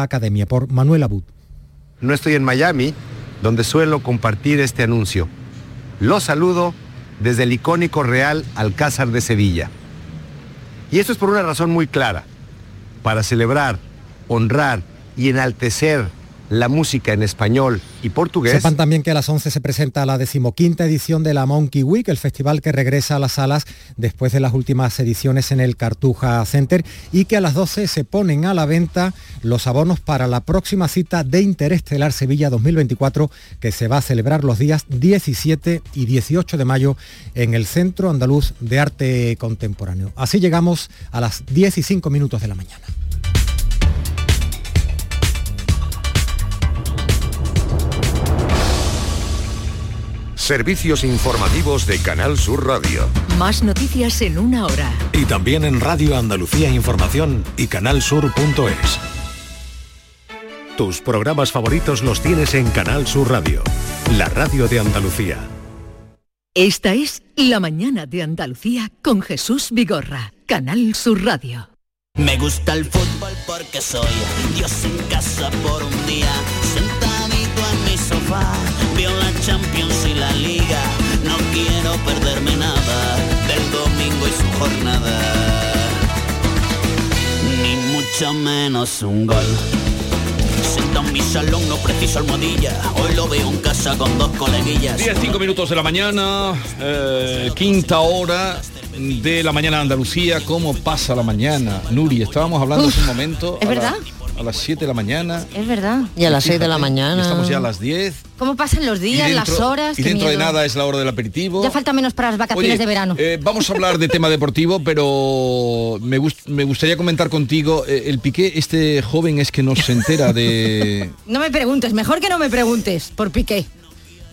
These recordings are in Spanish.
Academia por Manuel Abud. No estoy en Miami, donde suelo compartir este anuncio. Lo saludo desde el icónico Real Alcázar de Sevilla. Y esto es por una razón muy clara, para celebrar, honrar y enaltecer la música en español y portugués. Sepan también que a las 11 se presenta la decimoquinta edición de la Monkey Week, el festival que regresa a las salas después de las últimas ediciones en el Cartuja Center y que a las 12 se ponen a la venta los abonos para la próxima cita de Interestelar Sevilla 2024 que se va a celebrar los días 17 y 18 de mayo en el Centro Andaluz de Arte Contemporáneo. Así llegamos a las 10 y 5 minutos de la mañana. Servicios informativos de Canal Sur Radio. Más noticias en una hora. Y también en Radio Andalucía Información y canalsur.es. Tus programas favoritos los tienes en Canal Sur Radio, la radio de Andalucía. Esta es La mañana de Andalucía con Jesús Vigorra, Canal Sur Radio. Me gusta el fútbol porque soy Dios en casa por un día, sentadito en mi sofá, veo la Champions y la Liga, no quiero perderme nada del domingo y su jornada, ni mucho menos un gol. Sentado en mi salón no preciso almohadilla, hoy lo veo en casa con dos coleguillas. 10, 5 minutos de la mañana, eh, quinta hora de la mañana de Andalucía. ¿Cómo pasa la mañana? Nuri, estábamos hablando hace un momento. ¿es la- verdad? A las 7 de la mañana. Es verdad. Y a las 6 de la mañana. Estamos ya a las 10. ¿Cómo pasan los y días, las dentro- horas? Y dentro de nada es la hora del aperitivo. Ya falta menos para las vacaciones Oye, de verano. eh, vamos a hablar de tema deportivo, pero me, gust- me gustaría comentar contigo, eh, el Piqué, este joven es que no se entera de... No me preguntes, mejor que no me preguntes por Piqué.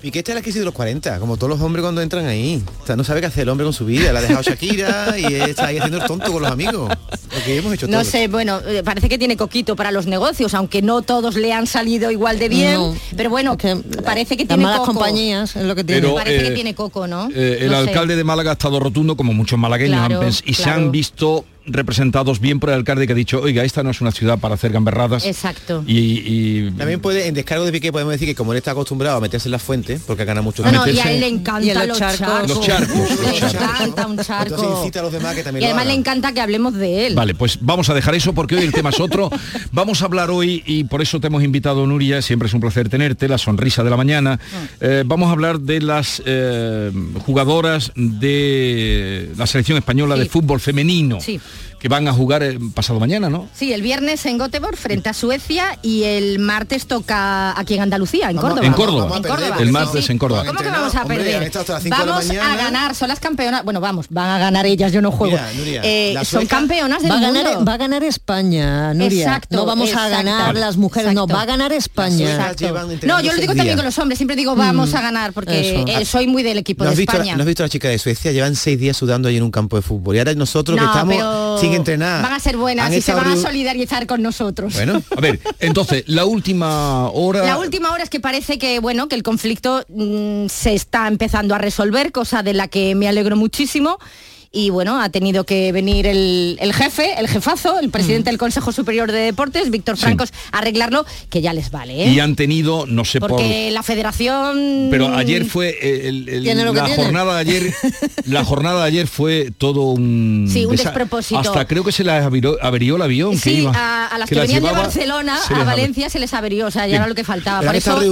Piqué está en la crisis de los 40, como todos los hombres cuando entran ahí. O sea, no sabe qué hacer el hombre con su vida. La ha dejado Shakira y está ahí haciendo el tonto con los amigos. Lo que hemos hecho No todos. sé, bueno, eh, parece que tiene coquito para los negocios, aunque no todos le han salido igual de bien. No. pero bueno, parece que Las tiene malas coco. compañías es lo que tiene. Pero, Parece eh, que tiene coco, ¿no? Eh, el No sé. alcalde de Málaga ha estado rotundo, como muchos malagueños, Claro, han pens- y se claro. han visto representados bien por el alcalde que ha dicho, oiga, esta no es una ciudad para hacer gamberradas. Exacto. Y, y- También puede, en descargo de Piqué podemos decir que como él está acostumbrado a meterse en las fuentes, porque gana mucho No, y a él le encantan los los charcos. charcos. Los charcos, los Le encanta un charco. Entonces incita a los demás que también Y lo además le encanta que hablemos de él. Vale, pues vamos a dejar eso porque hoy el tema es otro. Vamos a hablar hoy, y por eso te hemos invitado, Nuria, siempre es un placer tenerte, la sonrisa de la mañana. Eh, vamos a hablar de las eh, jugadoras de la selección española de fútbol femenino. Sí. Que van a jugar eh, pasado mañana, ¿no? Sí, el viernes en Göteborg frente a Suecia y el martes toca aquí en Andalucía, en Vamos- Córdoba. En Córdoba. En Córdoba, El martes sí. en Córdoba. ¿Cómo que vamos a perder? vamos a ganar, son las campeonas. Bueno, vamos, van a ganar ellas, yo no juego. Nuria, Eh, son campeonas del Va a, mundo. ganar, va a ganar España, Nuria. Exacto, no vamos exacto. a ganar Vale. las mujeres, no, va a ganar España. No, yo lo digo también con los hombres, siempre digo vamos a ganar porque eh, soy muy del equipo ¿No de has, visto, España. ¿No has visto a la chica de Suecia? Llevan seis días sudando ahí en un campo de fútbol. Y ahora nosotros que estamos entrenar. Van a ser buenas y se van a solidarizar con nosotros. Bueno, A ver, entonces, la última hora... La última hora es que parece que bueno que el conflicto mm, se está empezando a resolver, cosa de la que me alegro muchísimo. Y bueno, ha tenido que venir el, el jefe, el jefazo, el Mm. presidente del Consejo Superior de Deportes, Víctor Sí. Francos, a arreglarlo, que ya les vale, ¿eh? Y han tenido, no sé por... Porque la federación... Pero ayer fue el- el- la tiene. jornada de ayer, la jornada de ayer fue todo un Sí, un desa- despropósito. Hasta creo que se les averió, averió el avión que Sí, iba. a, a las que, las venían llevaba, de Barcelona a Valencia se les averió, o sea, ya Bien. era lo que faltaba. Pero Por eso, eh,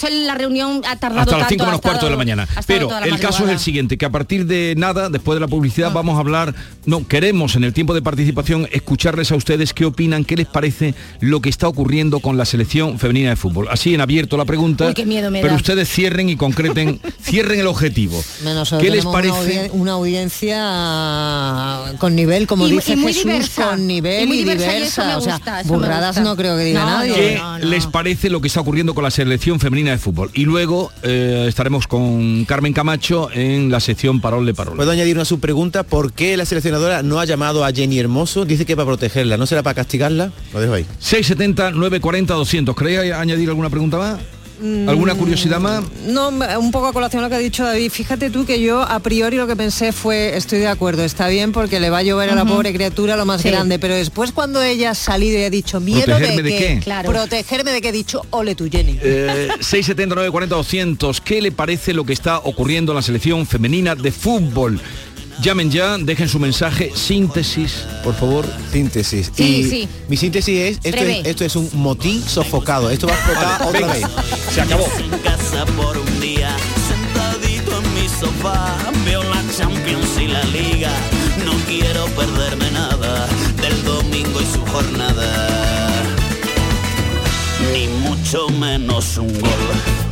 por la reunión ha tardado hasta las tanto, 5 ha menos cuarto de la mañana. Pero el caso es el siguiente, que a partir de nada, después de la publicidad, Ah. vamos a hablar, no, queremos en el tiempo de participación escucharles a ustedes qué opinan, qué les parece lo que está ocurriendo con la selección femenina de fútbol. Así en abierto la pregunta, Uy, qué miedo me pero da. ustedes cierren y concreten, cierren el objetivo. Nosotros ¿Qué les parece? Una, audiencia con nivel, como Y dice y muy Jesús, diversa. con nivel Y y, muy diversa, y eso diversa. me o sea, gusta, eso me burradas gusta. no creo que diga No, nadie. ¿Qué no, no. les parece lo que está ocurriendo con la selección femenina de fútbol? Y luego eh, estaremos con Carmen Camacho en la sección Parol de Parol. puedo añadir una subpregunta. ¿Por qué la seleccionadora no ha llamado a Jenny Hermoso? Dice que para protegerla. ¿No será para castigarla? Lo dejo ahí. 670 940 200. ¿Queréis añadir alguna pregunta más? ¿Alguna curiosidad más? No, un poco a colación a lo que ha dicho David. Fíjate tú que yo a priori lo que pensé fue, estoy de acuerdo, está bien porque le va a llover a la pobre criatura lo más Sí. grande, pero después cuando ella ha salido y ha dicho miedo ¿Protegerme de, de que, qué? Claro. protegerme de que he dicho ole tu Jenny. Eh, 679 40 200 ¿Qué le parece lo que está ocurriendo en la selección femenina de fútbol? Llamen ya, dejen su mensaje, síntesis, por favor. Síntesis. Sí, y sí. mi síntesis es esto, es, esto es un motín sofocado. Esto va a explotar otra venga. vez. Se acabó. en casa por un día, sentadito en mi sofá, veo la Champions y la Liga. No quiero perderme nada del domingo y su jornada, ni mucho menos un gol.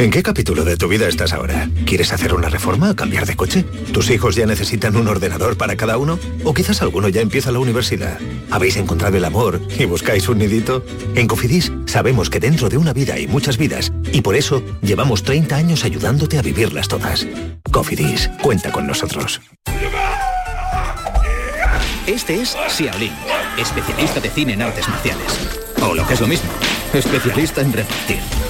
¿En qué capítulo de tu vida estás ahora? ¿Quieres hacer una reforma o cambiar de coche? ¿Tus hijos ya necesitan un ordenador para cada uno? ¿O quizás alguno ya empieza la universidad? ¿Habéis encontrado el amor y buscáis un nidito? En Cofidis sabemos que dentro de una vida hay muchas vidas y por eso llevamos 30 años ayudándote a vivirlas todas. Cofidis, cuenta con nosotros. Este es Xiaolin, especialista de cine en artes marciales. O lo que es lo mismo, especialista en repartir.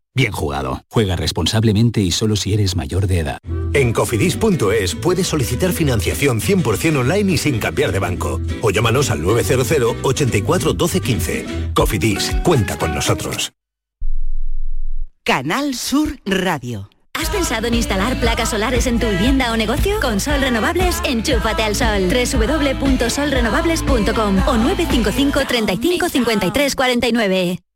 bien jugado. Juega responsablemente y solo si eres mayor de edad. En cofidis.es puedes solicitar financiación 100% online y sin cambiar de banco. O llámanos al 900 84 12 15. Cofidis, cuenta con nosotros. Canal Sur Radio. ¿Has pensado en instalar placas solares en tu vivienda o negocio? Con Sol Renovables, enchúfate al sol. www.solrenovables.com o 955 35 53 49.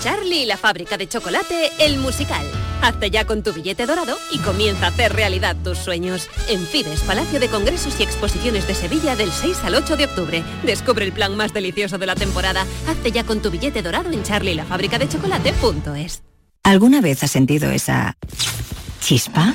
Charlie y la fábrica de chocolate, el musical. Hazte ya con tu billete dorado y comienza a hacer realidad tus sueños. En Fides, Palacio de Congresos y Exposiciones de Sevilla del 6 al 8 de octubre. Descubre el plan más delicioso de la temporada. Hazte ya con tu billete dorado en charlielafabricadechocolate.es. ¿Alguna vez has sentido esa chispa?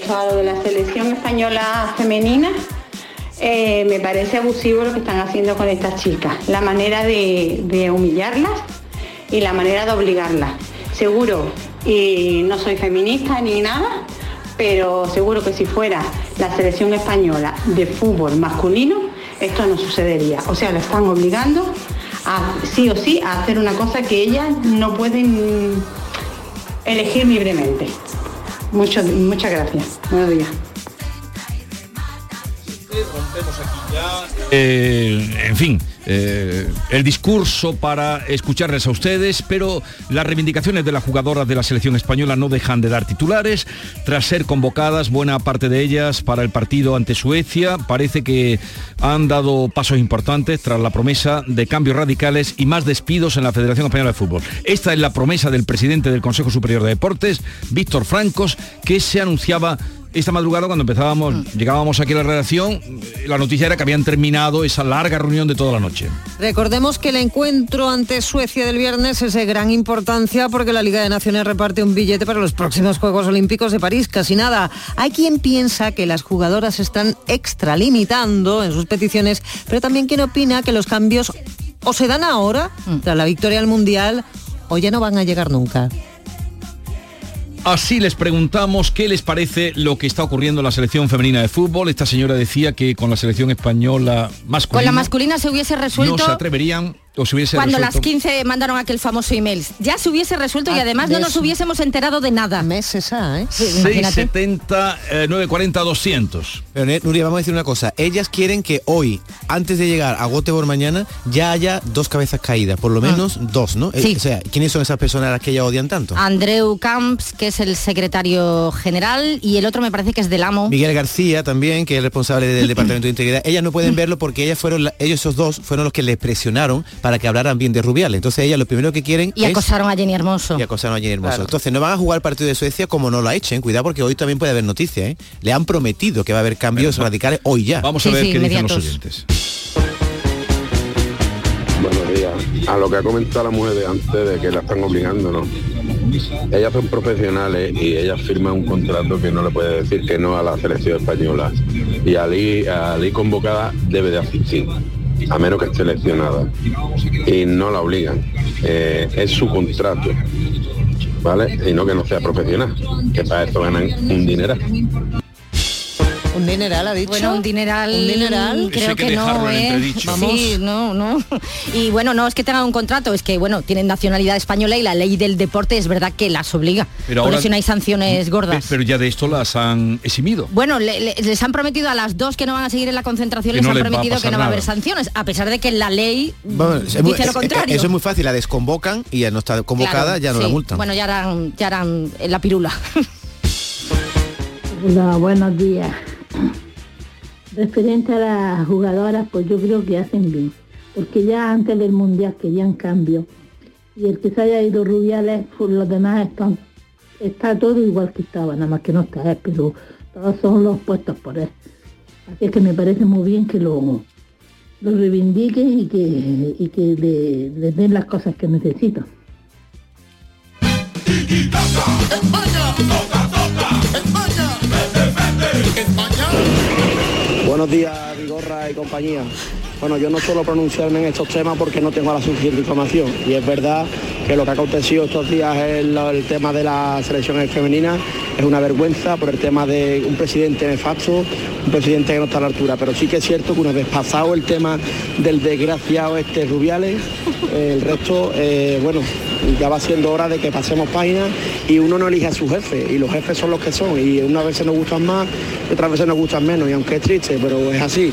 De la selección española femenina, eh, me parece abusivo lo que están haciendo con estas chicas. La manera de, de humillarlas y la manera de obligarlas. Seguro, y no soy feminista ni nada, pero seguro que si fuera la selección española de fútbol masculino, esto no sucedería. O sea, la están obligando a sí o sí a hacer una cosa que ellas no pueden elegir libremente. Mucho- muchas gracias. Buenos días. Eh, en fin, eh, el discurso para escucharles a ustedes, pero las reivindicaciones de las jugadoras de la selección española no dejan de dar titulares. Tras ser convocadas, buena parte de ellas para el partido ante Suecia, parece que han dado pasos importantes tras la promesa de cambios radicales y más despidos en la Federación Española de Fútbol. Esta es la promesa del presidente del Consejo Superior de Deportes, Víctor Francos, que se anunciaba esta madrugada cuando empezábamos, Mm. llegábamos aquí a la redacción, la noticia era que habían terminado esa larga reunión de toda la noche. Recordemos que el encuentro ante Suecia del viernes es de gran importancia porque la Liga de Naciones reparte un billete para los próximos Juegos Olímpicos de París. Casi nada. Hay quien piensa que las jugadoras están extralimitando en sus peticiones, pero también quien opina que los cambios o se dan ahora, tras la victoria al Mundial, o ya no van a llegar nunca. Así les preguntamos qué les parece lo que está ocurriendo en la selección femenina de fútbol. Esta señora decía que con la selección española masculina Con la masculina se hubiese resuelto no se atreverían o se hubiese cuando resuelto. las 15 mandaron aquel famoso email. Ya se hubiese resuelto y Ah, además no nos eso. hubiésemos enterado de nada. Meses, ¿eh? Sí, imagínate. 670 eh, 940 200. Pero Nuria, vamos a decir una cosa. Ellas quieren que hoy, antes de llegar a Göteborg mañana, ya haya dos cabezas caídas, por lo menos dos, ¿no? Eh, Sí. O sea, ¿quiénes son esas personas a las que ellas odian tanto? Andreu Camps, que es el secretario general, y el otro me parece que es del amo. Miguel García también, que es responsable del Departamento de Integridad. Ellas no pueden verlo porque ellas fueron, la- ellos esos dos fueron los que les presionaron para que hablaran bien de Rubiales. Entonces ellas lo primero que quieren Y es... acosaron a Jenny Hermoso. Y acosaron a Jenny Hermoso. Claro. Entonces no van a jugar el partido de Suecia como no lo echen. Cuidado porque hoy también puede haber noticias. ¿eh? Le han prometido que va a haber cambios radicales hoy ya. Vamos a ver qué dicen los oyentes. Buenos días. A lo que ha comentado la mujer de antes de que la están obligando, ¿no? Ellas son profesionales y ellas firman un contrato que no le puede decir que no a la selección española. Y al ir, al ir convocada debe de asistir, a menos que esté seleccionada. Y no la obligan. Eh, es su contrato. ¿Vale? Y no que no sea profesional, que para eso ganan un dinero. Un dineral, ha dicho. Bueno, un dineral, Un dineral. creo que, no, ¿eh? Sí, no, no. Y bueno, no es que tengan un contrato, es que bueno, tienen nacionalidad española y la ley del deporte es verdad que las obliga. Pero Por ahora- eso no hay sanciones gordas. Pero ya de esto las han eximido. Bueno, le- le- les han prometido a las dos que no van a seguir en la concentración, Que les no han les prometido que no va a haber nada. sanciones, a pesar de que la ley Bueno, es muy- dice lo es- contrario. Eso es muy fácil, la desconvocan y ya no está convocada, Claro, ya no la multan. Bueno, ya harán, ya harán la pirula. Hola, buenos días. Referente a las jugadoras, pues yo creo que hacen bien, porque ya antes del Mundial querían cambio y el que se haya ido Rubiales, pues los demás están, está todo igual que estaba, nada más que no está él, pero todos son los puestos por él. Así es que me parece muy bien que lo, lo reivindiquen y que, y que le, le den las cosas que necesitan. Buenos días, Vigorra y compañía. Bueno, yo no suelo pronunciarme en estos temas porque no tengo la suficiente información. Y es verdad que lo que ha acontecido estos días lo- el tema de la selección femenina. Es una vergüenza por el tema de un presidente nefasto, un presidente que no está a la altura. Pero sí que es cierto que una vez pasado el tema del desgraciado este Rubiales, el resto, eh, bueno, ya va siendo hora de que pasemos páginas y uno no elige a su jefe y los jefes son los que son y unas veces nos gustan más y otras veces nos gustan menos y aunque es triste pero es así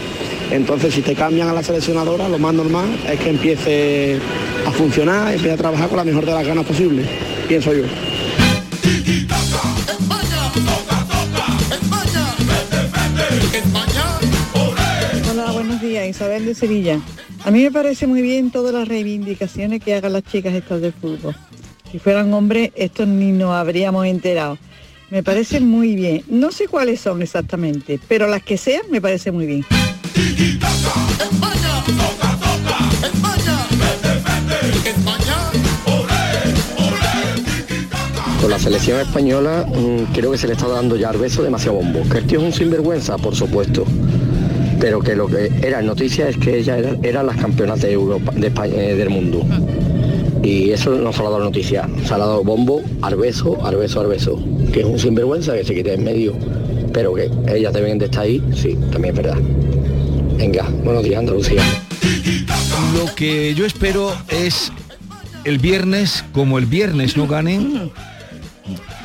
entonces si te cambian a la seleccionadora lo más normal es que empiece a funcionar empiece a trabajar con la mejor de las ganas posible pienso yo Hola, buenos días, Isabel de Sevilla. A mí me parece muy bien todas las reivindicaciones que hagan las chicas estas de fútbol. Si fueran hombres, esto ni nos habríamos enterado. Me parece muy bien. No sé cuáles son exactamente, pero las que sean me parece muy bien. con la selección española mm, creo que se le está dando ya al beso demasiado bombo que el tío es un sinvergüenza por supuesto pero que lo que era noticia es que ellas eran, las campeonas de Europa de España, eh, del mundo. Y eso no se ha dado noticia. Se ha dado bombo beso al beso que es un sinvergüenza que se quite en medio. Pero que deben de estar ahí sí también es verdad. Venga buenos días Andalucía. Lo que yo espero es el viernes, como el viernes no ganen.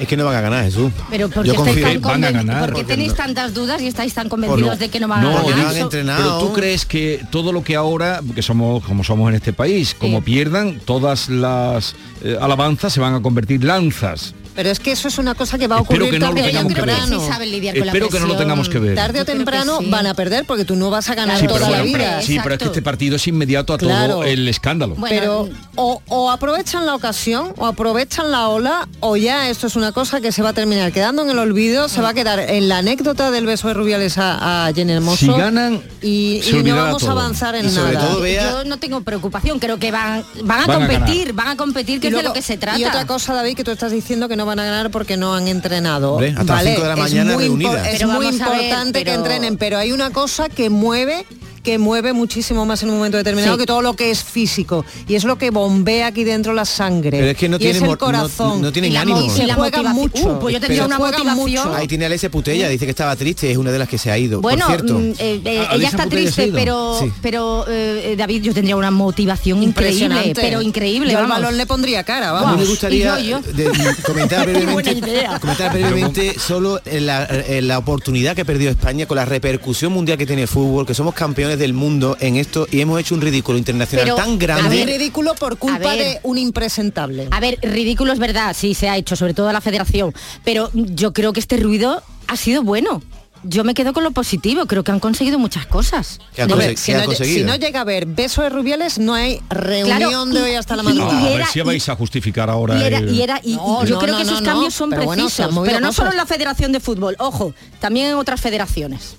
Es que no van a ganar, Jesús. Pero ¿por Yo confío tan en- van a conven- ganar. ¿por qué Porque tenéis no- tantas dudas y estáis tan convencidos de que no van a no, ganar? eso- Pero tú crees que todo lo que ahora, que somos como somos en este país, como pierdan, todas las eh, alabanzas se van a convertir lanzas. Pero es que eso es una cosa que va a ocurrir que no lo tarde o tengamos que ver. temprano. Sí saben lidiar con la Espero que no lo tengamos que ver. Tarde o temprano sí. van a perder porque tú no vas a ganar Sí, toda pero, la vida. sí, pero es que este partido es inmediato a todo el escándalo. pero o, o aprovechan la ocasión o aprovechan la ola o ya esto es una cosa que se va a terminar quedando en el olvido, se va a quedar en la anécdota del beso de Rubiales a, a Jenny Hermoso. Si ganan, y, se y no vamos a avanzar en Y sobre nada. todo Yo no tengo preocupación, creo que van, van a Van a competir, van a competir, que es de lo que se trata. Y otra cosa, David, que tú estás diciendo que no van a ganar porque no han entrenado. Hombre, hasta las Vale, cinco de la es mañana muy reunidas. Es Pero muy a ver, importante que pero- entrenen, pero hay una cosa que mueve que mueve muchísimo más en un momento determinado Sí. que todo lo que es físico y es lo que bombea aquí dentro la sangre Pero es que no es el mor- no- corazón no tienen y ánimo. mo- y se Y motivación. mucho Uh, pues yo tendría Se una motivación. mucho. Ahí tiene a Alessia Putella, dice que estaba triste, es una de las que se ha ido. Bueno, por cierto. mm, eh, eh, Ah, ella está Putella triste, pero, Sí. pero eh, David, yo tendría una motivación increíble, Impresionante. pero increíble. Yo al balón le pondría cara A mí vamos me gustaría y yo, yo. de- comentar brevemente, comentar solo en la, en la oportunidad que perdió España con la repercusión mundial que tiene el fútbol, que somos campeones del mundo en esto y hemos hecho un ridículo internacional Pero, tan a grande. ver, ridículo por culpa ver. de un impresentable A ver, ridículo es verdad, sí se ha hecho, sobre todo la federación, pero yo creo que este ruido ha sido bueno. Yo me quedo con lo positivo, creo que han conseguido muchas cosas. No, si, no, lle- conseguido. si no llega a haber beso de Rubiales no hay reunión Claro, de y- hoy hasta la madrugada a ver si vais a justificar ahora Y era, el- y era- y- y No, yo no, creo no, que esos no, cambios no, son pero precisos, pero no cosas. solo en la Federación de Fútbol, ojo, también en otras federaciones.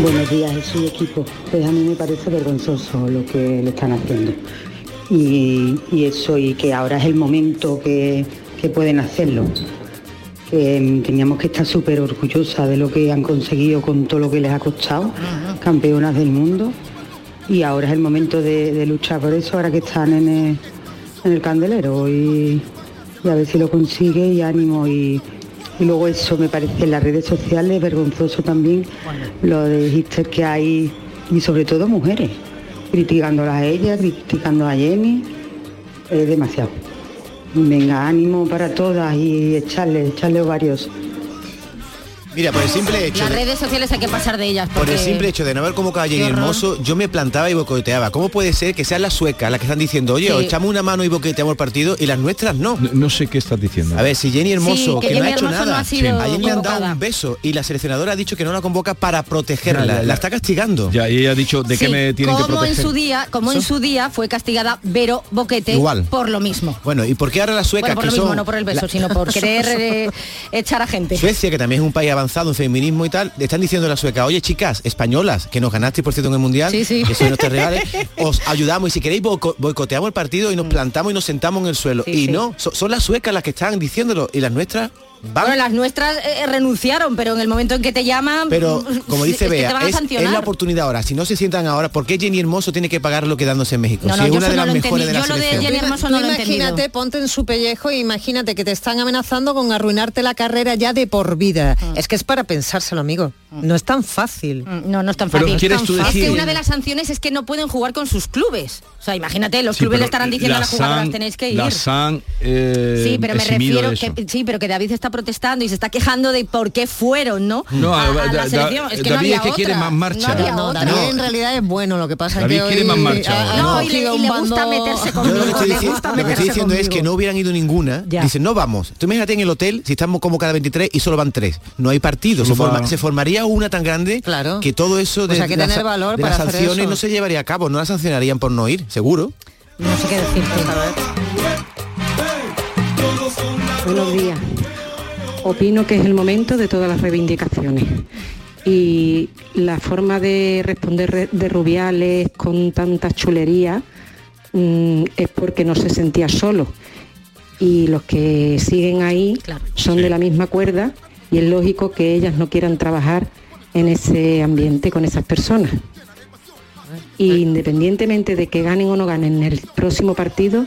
Buenos días, soy equipo. Pues a mí me parece vergonzoso lo que le están haciendo. Y, y eso, y que ahora es el momento que, que pueden hacerlo. Que mm, teníamos que estar súper orgullosas de lo que han conseguido con todo lo que les ha costado, campeonas del mundo. Y ahora es el momento de, de luchar por eso, ahora que están en el, en el candelero. Y, y a ver si lo consigue y ánimo y, y luego eso me parece en las redes sociales vergonzoso también lo de hipster que hay y sobre todo mujeres criticándolas a ella, criticando a Jenny, es demasiado. Venga, ánimo para todas y echarle, echarle ovarios. Mira, por el simple hecho Las de- redes sociales hay que pasar de ellas. Por el simple hecho de no haber convocado a Jenny. Hermoso, yo me plantaba y bocoteaba. ¿Cómo puede ser que sean las suecas las que están diciendo, oye, Sí. os echamos una mano y boqueteamos el partido y las nuestras no? No, no sé qué estás diciendo. A ver, si Jenny Hermoso, Sí, que que, no ha hecho Hermoso no nada, ha sido a Jenny le han dado un beso y la seleccionadora ha dicho que no la convoca para protegerla, Ya, ya, ya. la está castigando. Ya, y ella ha dicho de qué Sí, me tienen que como en proteger. su día, como en su día fue castigada Vero Boquete Igual. por lo mismo. Bueno, ¿y por qué ahora las suecas Bueno, por que lo mismo, no por el beso, la- sino por querer eh, echar a gente. Suecia, que también es un país avanzado en feminismo y tal, le están diciendo a la sueca, oye chicas, españolas, que nos ganasteis por cierto en el Mundial, Sí, sí. que sois nuestras rivales, os ayudamos y si queréis boico- boicoteamos el partido y nos plantamos y nos sentamos en el suelo. Sí, y no, so- son las suecas las que están diciéndolo y las nuestras van Bueno, las nuestras eh, renunciaron, pero en el momento en que te llaman, Pero, como dice es Bea, es, es la oportunidad ahora. Si no se sientan ahora, ¿por qué Jenny Hermoso tiene que pagar lo quedándose en México? No, si no, es yo una de no las lo mejores de entendí. la Yo lo de selección. Jenny Hermoso no lo he entendido. imagínate, ponte en su pellejo e imagínate que te están amenazando con arruinarte la carrera ya de por vida. Es que es para pensárselo, amigo. No es tan fácil. Mm, No, no es tan Pero fácil. ¿quieres tú es decir- que una de las sanciones es que no pueden jugar con sus clubes. O sea, imagínate, los Sí, clubes le estarán diciendo a las jugadoras tenéis que ir. las han, eh, sí, pero me refiero que sí, pero que David está protestando y se está quejando de por qué fueron, ¿no? No, a, a Da- la Da- selección. Es que no David había es que quiere otra. más marcha. No había No, otra. David en realidad es bueno, lo que pasa David es que quiere hoy más marcha ha No, y le- y gusta bando- meterse Yo conmigo. lo que estoy, le dici- gusta lo que estoy meterse diciendo es que no hubieran ido ninguna. Ya. Dicen, no vamos. Tú imagínate en el hotel, si estamos como cada 23 y solo van tres. No hay partido. Forma- se formaría una tan grande Claro. que todo eso de, Pues hay que las- tener valor de para las hacer sanciones eso. no se llevaría a cabo. No las sancionarían por no ir, seguro. No sé qué decirte. Buenos días. Opino que es el momento de todas las reivindicaciones. Y la forma de responder re- de Rubiales con tanta chulería mm, es porque no se sentía solo. Y los que siguen ahí son de la misma cuerda y es lógico que ellas no quieran trabajar en ese ambiente con esas personas. Y independientemente de que ganen o no ganen el próximo partido,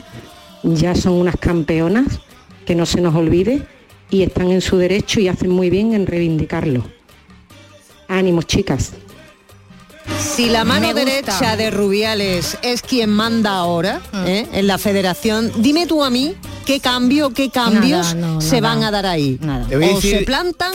ya son unas campeonas, que no se nos olvide, y están en su derecho y hacen muy bien en reivindicarlo. Ánimos, chicas. Si la mano derecha de Rubiales es quien manda ahora ¿eh? en la federación, dime tú a mí qué cambio, qué cambios Nada, no, se nada. van a dar ahí. Nada. O decir- se plantan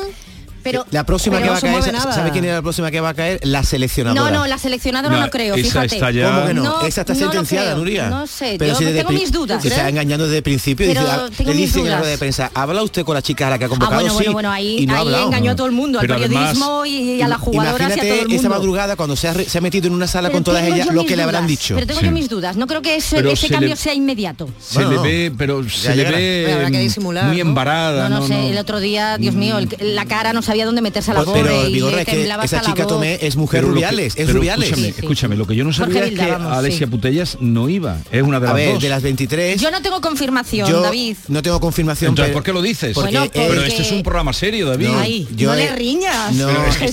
Pero- la próxima pero que va no a se caer, ¿sabe quién es la próxima que va a caer? La seleccionadora. No, no, la seleccionadora no, No, creo, esa fíjate. está ya- ¿Cómo que no? Esa está no sentenciada. Nuria. No sé, Pero yo si desde tengo mis dudas. Se está ¿eh? engañando desde el principio. Pero dice, ah, tengo le mis dicen en la dudas. rueda de prensa, ¿habla usted con la chica a la que ha Ah, convocado? bueno, bueno, Sí, bueno, ahí, no ahí hablado. engañó a todo el mundo, al Pero además, periodismo y, y a las jugadoras y a todo el mundo. esa madrugada cuando se ha, re- se ha metido en una sala Pero con todas ellas, lo que le habrán dicho. Pero tengo yo mis dudas. No creo que ese, se cambio sea inmediato. Se le ve, pero se le ve Pero habrá que disimular, muy ¿no? embarada. No, no, no, sé, no. el otro día, Dios mío, la cara no sabía dónde meterse a la Pues, pobre pero, y Vigorra, le es que temblaba esa la chica. Tomé es mujer Pero lo que- Rubiales, es Rubiales. Escúchame, escúchame, lo que yo no sabía es que vamos, Alessia sí. Putellas no iba. Es una de A las ver, dos. de las 23, Yo no tengo confirmación, yo David. no tengo confirmación. Entonces, pero- ¿por qué lo dices? porque Bueno, Pero este es un programa serio, David. No, Ay, yo no he- le riñas. No. Pero es que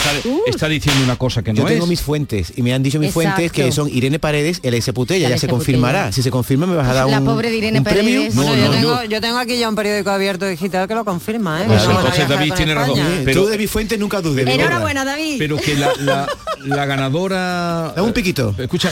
está, diciendo una cosa que no Yo tengo es. mis fuentes y me han dicho mis Exacto. fuentes que son Irene Paredes, el S. Putella, ya se Alessia confirmará. Si se confirma me vas a dar La un, pobre Irene. Paredes. No, yo, tengo, yo- yo tengo aquí ya un periódico abierto digital que lo confirma, ¿eh? Pues a entonces David tiene razón. Pero- de mis fuentes nunca dudes. Vigorra. Enhorabuena, David. Pero que la, la, la ganadora... Da un piquito. Escucha,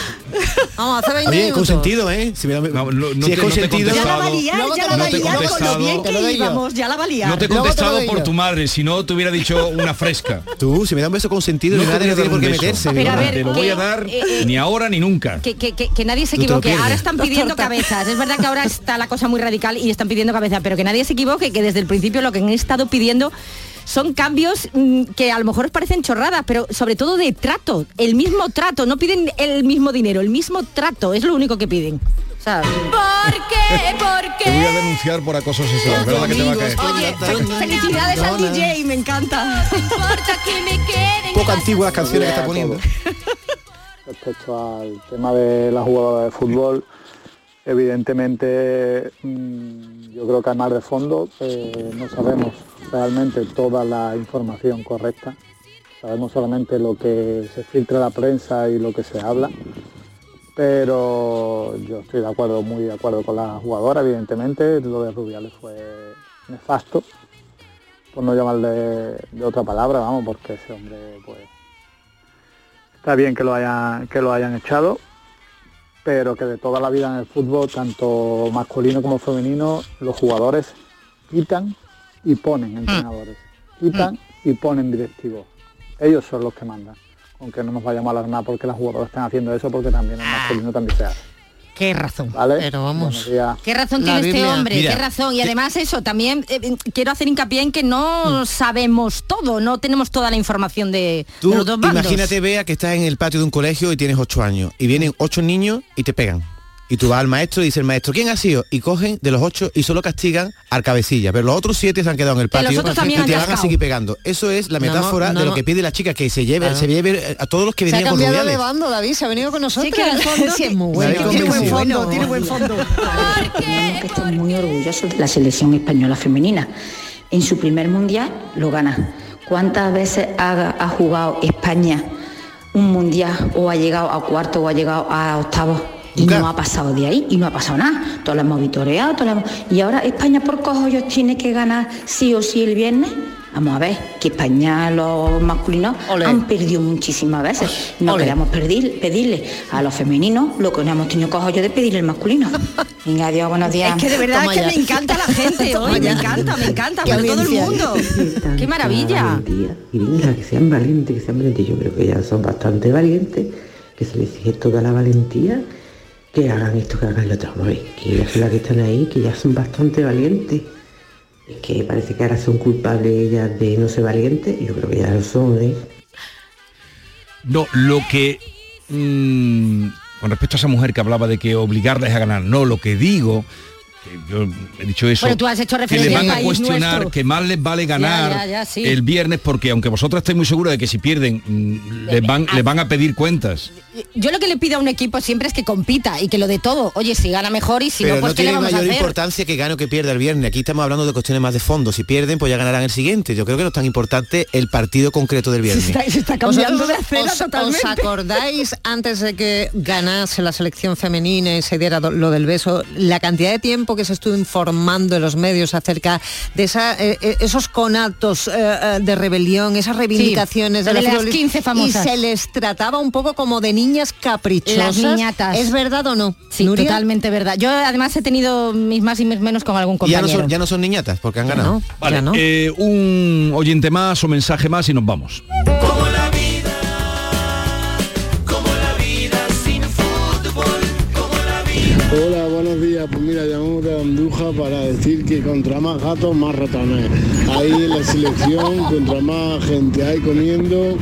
Vamos, hace 20 Oye, minutos. consentido, ¿eh? Si, me da- No, no, no si te- es no te he consentido, ya la contestado. valía, Luego ya la valía con lo bien que íbamos, ya la valía. no te he contestado por tu madre, si no te hubiera dicho una fresca. tú, si me da un beso consentido, No tiene dar por qué meterse. Pero a Vigorra. ver, te lo voy a dar eh, eh, ni ahora ni nunca. Que, que- que- que nadie se equivoque. Ahora están pidiendo cabezas. Es verdad que ahora está la cosa muy radical y están pidiendo cabezas, pero que nadie se equivoque, que desde el principio lo que han estado pidiendo son cambios mm, que a lo mejor os parecen chorradas, pero sobre todo de trato, el mismo trato, no piden el mismo dinero, el mismo trato, es lo único que piden. ¿Por qué? ¿Por Te voy a qué? denunciar por acoso sexual, ¿verdad que te va a caer? oye, fe- felicidades al DJ, me encanta. No importa que me queden Poco antiguas las canciones que está poniendo. Respecto al tema de la jugadora de fútbol, evidentemente mm, yo creo que al mar de fondo eh, no sabemos realmente toda la información correcta. Sabemos solamente lo que se filtra la prensa y lo que se habla. Pero yo estoy de acuerdo, muy de acuerdo con la jugadora, evidentemente. Lo de Rubiales fue nefasto, por no llamarle de otra palabra, vamos, porque ese hombre pues está bien que lo hayan que lo hayan echado pero que de toda la vida en el fútbol tanto masculino como femenino los jugadores quitan y ponen entrenadores. Quitan y ponen directivos. Ellos son los que mandan aunque no nos vayamos a alarmar porque las jugadoras están haciendo eso porque también el masculino también se hace Qué razón. vale Pero vamos. Qué razón La tiene este hombre, Mira, qué razón. Y además eso, también eh, eh, quiero hacer hincapié en que no sabemos todo, no tenemos toda la información de, Tú de los dos bandos. imagínate, Bea, que estás en el patio de un colegio y tienes ocho años y vienen ocho niños y te pegan. Y tú vas al maestro y dice el maestro, ¿quién ha sido? Y cogen de los ocho y solo castigan al cabecilla. Pero los otros siete se han quedado en el patio y te van a seguir pegando. Eso es la No, no, metáfora no, de lo que pide la chica, que se lleve, Claro. se lleve a todos los que Se ha venían con cambiado de rubiales. bando, David, se ha venido con nosotros. Sí, que el fondo Sí, es muy bueno. Tiene buen fondo, tiene buen fondo. Tenemos que estar muy orgullosos de la selección española femenina. En su primer mundial lo gana. ¿Cuántas veces ha, ha jugado España un mundial o ha llegado a cuarto o ha llegado a octavos? Y no ha pasado de ahí y no ha pasado nada. Todos lo hemos vitoreado. todos lo hemos- Y ahora España por cojollos tiene que ganar sí o sí el viernes. Vamos a ver, que España los masculinos Ole. han perdido muchísimas veces. No Ole. queremos pedir- pedirle a los femeninos lo que no hemos tenido cojollos de pedirle al masculino. Venga, adiós, buenos días. Es que de verdad Toma es que ya. me encanta la gente hoy, me encanta, me encanta, pero todo el mundo. Qué maravilla. valentía. Y venga, que sean valientes, que sean valientes. Yo creo que ya son bastante valientes, que se les exige toda la valentía, que hagan esto, que hagan lo otro. Que son las que están ahí, que ya son bastante valientes. Es que parece que ahora son culpables ellas de no ser valientes. Yo creo que ya lo son, ¿eh? No, lo que... mm, con respecto a esa mujer que hablaba de que obligarles a ganar, no, lo que digo, yo he dicho eso, Bueno, tú has hecho que le van a cuestionar nuestro. que más les vale ganar Ya, ya, ya, sí. el viernes porque aunque vosotras estáis muy seguras de que si pierden mm, les van, les van a pedir cuentas. Yo lo que le pido a un equipo siempre es que compita y que lo de todo. Oye, si gana mejor y si Pero no, pues no ¿qué le vamos a hacer? importancia que gane o que pierda el viernes. Aquí estamos hablando de cuestiones más de fondo. Si pierden, pues ya ganarán el siguiente. Yo creo que no es tan importante el partido concreto del viernes. se está cambiando de ¿Vosotros acera os, totalmente. ¿Os acordáis antes de que ganase la selección femenina y se diera lo del beso, la cantidad de tiempo que se estuvo informando en los medios acerca de esa, eh, eh, esos conatos eh, eh, de rebelión, esas reivindicaciones de, de la las futbolista- 15 famosas. Y se les trataba un poco como de niñas caprichosas. Las niñatas. ¿Es verdad o no? Sí, Nuria? totalmente verdad. Yo además he tenido mis más y mis menos con algún ya compañero. no, son, ya no son niñatas porque han ganado. Vale, eh, un oyente más o mensaje más y nos vamos. De Andújar para decir que contra más gatos, más ratones. Ahí en la selección, contra más gente hay comiendo,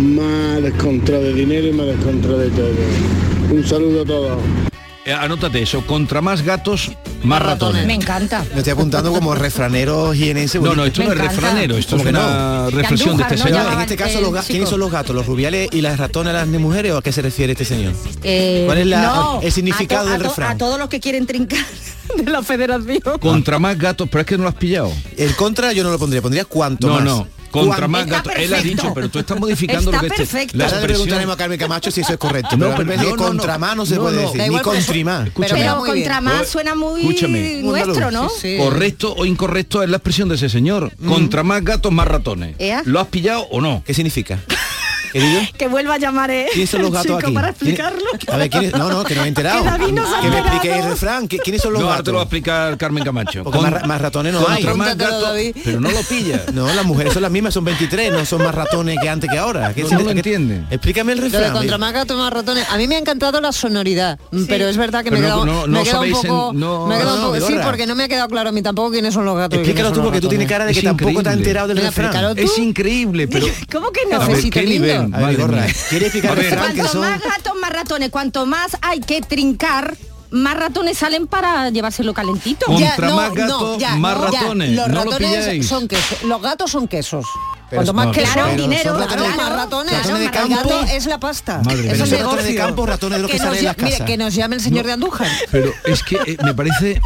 más descontrol de dinero y más descontrol de todo. Un saludo a todos. Eh, anótate eso, contra más gatos, más ratones. Me encanta. Me estoy apuntando como refranero jienense. No, no, esto no es refranero, esto es ¿Cómo que una no? reflexión de este señor. En este caso, los ¿quiénes son los gatos? ¿Los rubiales y las ratonas las de mujeres o a qué se refiere este señor? Eh, ¿Cuál es la- no, el significado to- del a to- refrán? A todos los que quieren trincar de la federación. Contra más gatos, pero es que no lo has pillado. El contra yo no lo pondría, pondría cuánto No, más. no. Contra más gatos. Él ha dicho, pero tú estás modificando lo que este- la Ahora le expresión. preguntaremos a Carmen Camacho si eso es correcto. No, pero, pero- no, no, contra más no se No, puede no. decir, ni igual, pero- contra más. Escúchame. Pero contra más suena muy Escúchame. nuestro, ¿no? Correcto o incorrecto es la expresión de ese señor. Contra más gatos, más ratones. Ea. ¿Lo has pillado o no? ¿Qué significa? Querido. Que vuelva a llamar eh, ¿Quiénes son los gatos chico aquí? para ¿Quién- explicarlo. A ver, ¿quiénes? No, no, que no me he enterado. Que David no se ha que me explique el refrán. ¿Qui- ¿Quiénes son los no, ahora gatos? te lo va a explicar Carmen Camacho. Porque más, ra- más ratones no hay. más gatos, pero no lo pilla. No, las mujeres son las mismas, son 23, no son más ratones que antes que ahora. ¿Qué No, se- no lo entienden. Explícame el refrán. contra más gatos, más ratones. A mí me ha encantado la sonoridad, pero es verdad que me he Pero no- quedado, me no he quedado un en- poco... no- me he quedado un poco- no, sí, porque no me ha quedado claro a mí tampoco quiénes son los gatos. Explícalo tú, porque tú tienes cara de que Es tampoco te has increíble. enterado del refrán. Es increíble, pero... ¿Cómo que no? Ver, qué nivel, A ver, madre Vigorra, mía. ¿quiere explicar A el ver. refrán que Cuanto son? más gatos, más ratones. Cuanto más hay que trincar, más ratones salen para llevárselo calentito. Contra más gatos, más ratones. Los no lo ratones pilláis. son quesos. Los gatos son quesos. Pero Cuanto más no, queso, pero son dinero, ratones claro, de- más ratones. ratones de El campo. gato es la pasta. Madre es ratones de campo, ratones de mire, que nos llame el señor de Andújar. Pero es que eh, me parece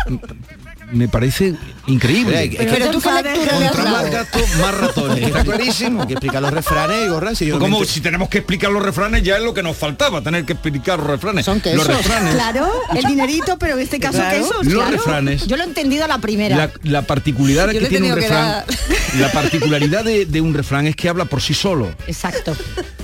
me parece increíble. Pero, Pero tú qué lectura le has Contra más gatos, más ratones. Está clarísimo. Hay que explicar los refranes y gorra. Si Como si tenemos que explicar los refranes, ya es lo que nos faltaba, tener que explicar los refranes. Son quesos. Los refranes. Claro, el dinerito, pero en este caso Claro. quesos. Los claro. refranes. Yo lo he entendido a la primera. La, la particularidad que tiene un tenido que refrán, la particularidad de, de un refrán es que habla por sí solo. Exacto.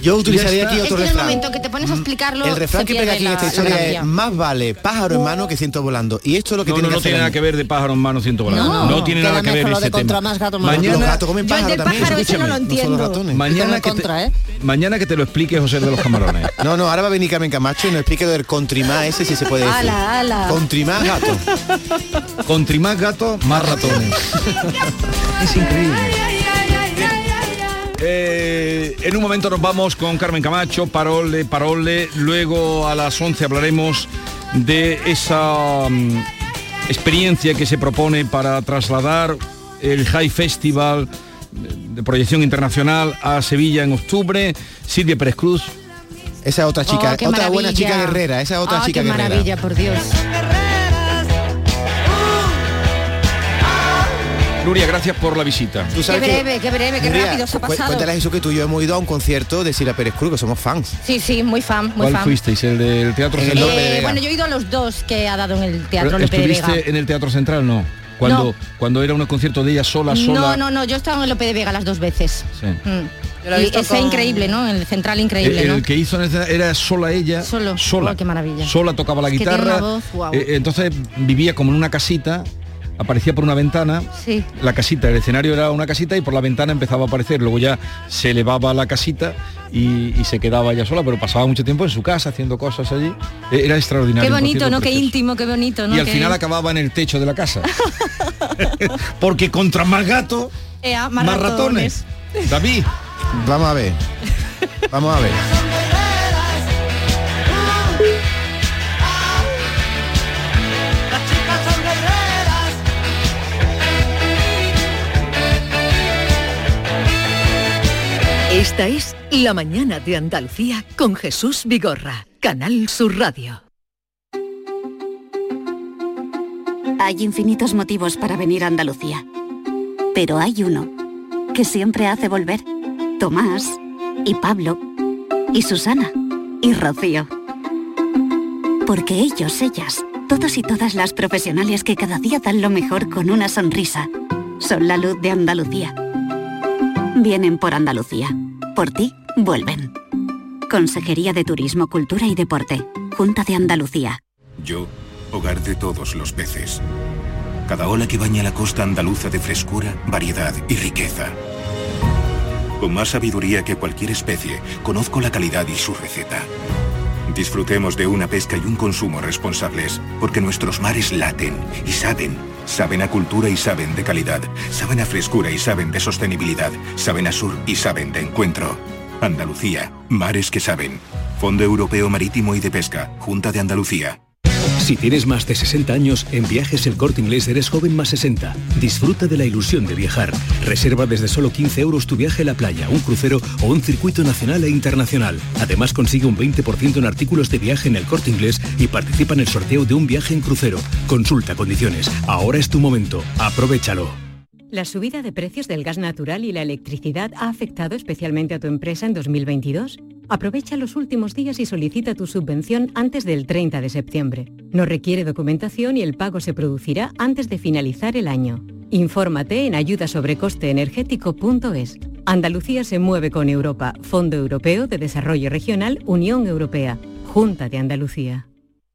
Yo utilizaría aquí. Es otro que en el refrán. momento que te pones a explicarlo, El refrán que pega aquí en la- esta historia es más vale pájaro en mano que ciento volando. Y esto es lo que No, tiene no, no que hacer tiene nada que ver de pájaro en mano ciento volando. No, No, tiene nada que ver ese contra tema. más gato, más Los Mañana, gatos comen pájaro del también. pájaro no lo entiendo. solo ratones. mañana Pero en que, contra, te, ¿eh? mañana que te lo explique José de los Camarones. No, no, ahora va a venir Carmen Camacho y nos explique lo del contrimá ese si se puede decir. Ala, ala. Contrimá gato. Contri más gatos, más ratones. es increíble. Eh, en un momento nos vamos con Carmen Camacho, Parole, Parole. Luego a las 11 hablaremos de esa mm, experiencia que se propone para trasladar el High Festival de proyección internacional a Sevilla en octubre. Silvia Pérez Cruz. Esa otra chica, Oh, otra buena chica guerrera, esa otra Ah, chica qué guerrera. maravilla, por Dios. Nuria, gracias por la visita. Tú Qué que- breve, qué breve, qué Nuria, rápido se ha pasado. Cuéntales eso que tú y yo hemos ido a un concierto de Silvia Pérez Cruz, que somos fans. Sí, sí, muy fan, muy ¿Cuál fan. fuisteis? ¿El del Teatro En el Central? Eh, bueno, yo he ido a los dos que ha dado en el Teatro Pero, Lope de Vega. ¿Estuviste en el Teatro Central? No. Cuando, No. cuando era un concierto de ella sola, sola. No, no, no, yo he estado en el Lope de Vega las dos veces. Sí. Mm. Y ese con- increíble, ¿no? El central El, increíble, el ¿no? que hizo en el era sola ella, Solo. sola, Oh, qué maravilla. sola tocaba la Es que tiene guitarra, una voz, guau. eh, entonces vivía como en una casita, aparecía por una ventana, Sí. la casita, el escenario era una casita y por la ventana empezaba a aparecer, luego ya se elevaba la casita y, y se quedaba ella sola, pero pasaba mucho tiempo en su casa haciendo cosas allí, Eh, era extraordinario. Qué bonito, ¿no? Qué íntimo, qué bonito, ¿no? Y al Qué- final acababa en el techo de la casa. Porque contra más gato, Ea, más, más ratones. David, Vamos a ver. Vamos a ver. Esta es La mañana de Andalucía con Jesús Vigorra, Canal Sur Radio. Hay infinitos motivos para venir a Andalucía. Pero hay uno que siempre hace volver. Tomás y Pablo y Susana y Rocío. Porque ellos, ellas, Todos y todas las profesionales que cada día dan lo mejor con una sonrisa. Son la luz de Andalucía. Vienen por Andalucía. Por ti, vuelven. Consejería de Turismo, Cultura y Deporte. Junta de Andalucía. Yo, hogar de todos los peces. Cada ola que baña la costa andaluza de frescura, variedad y riqueza. Con más sabiduría que cualquier especie, conozco la calidad y su receta. Disfrutemos de una pesca y un consumo responsables, porque nuestros mares laten y saben. Saben a cultura y saben de calidad. Saben a frescura y saben de sostenibilidad. Saben a sur y saben de encuentro. Andalucía, mares que saben. Fondo Europeo Marítimo y de Pesca, Junta de Andalucía. Si tienes más de 60 años, en Viajes El Corte Inglés eres joven más 60. Disfruta de la ilusión de viajar. Reserva desde solo 15 euros tu viaje a la playa, un crucero o un circuito nacional e internacional. Además consigue un 20% en artículos de viaje en El Corte Inglés y participa en el sorteo de un viaje en crucero. Consulta condiciones. Ahora es tu momento. Aprovechalo. La subida de precios del gas natural y la electricidad ha afectado especialmente a tu empresa en 2022. Aprovecha los últimos días y solicita tu subvención antes del 30 de septiembre. No requiere documentación y el pago se producirá antes de finalizar el año. Infórmate en ayudasobrecosteenergético.es. Andalucía se mueve con Europa, Fondo Europeo de Desarrollo Regional, Unión Europea, Junta de Andalucía.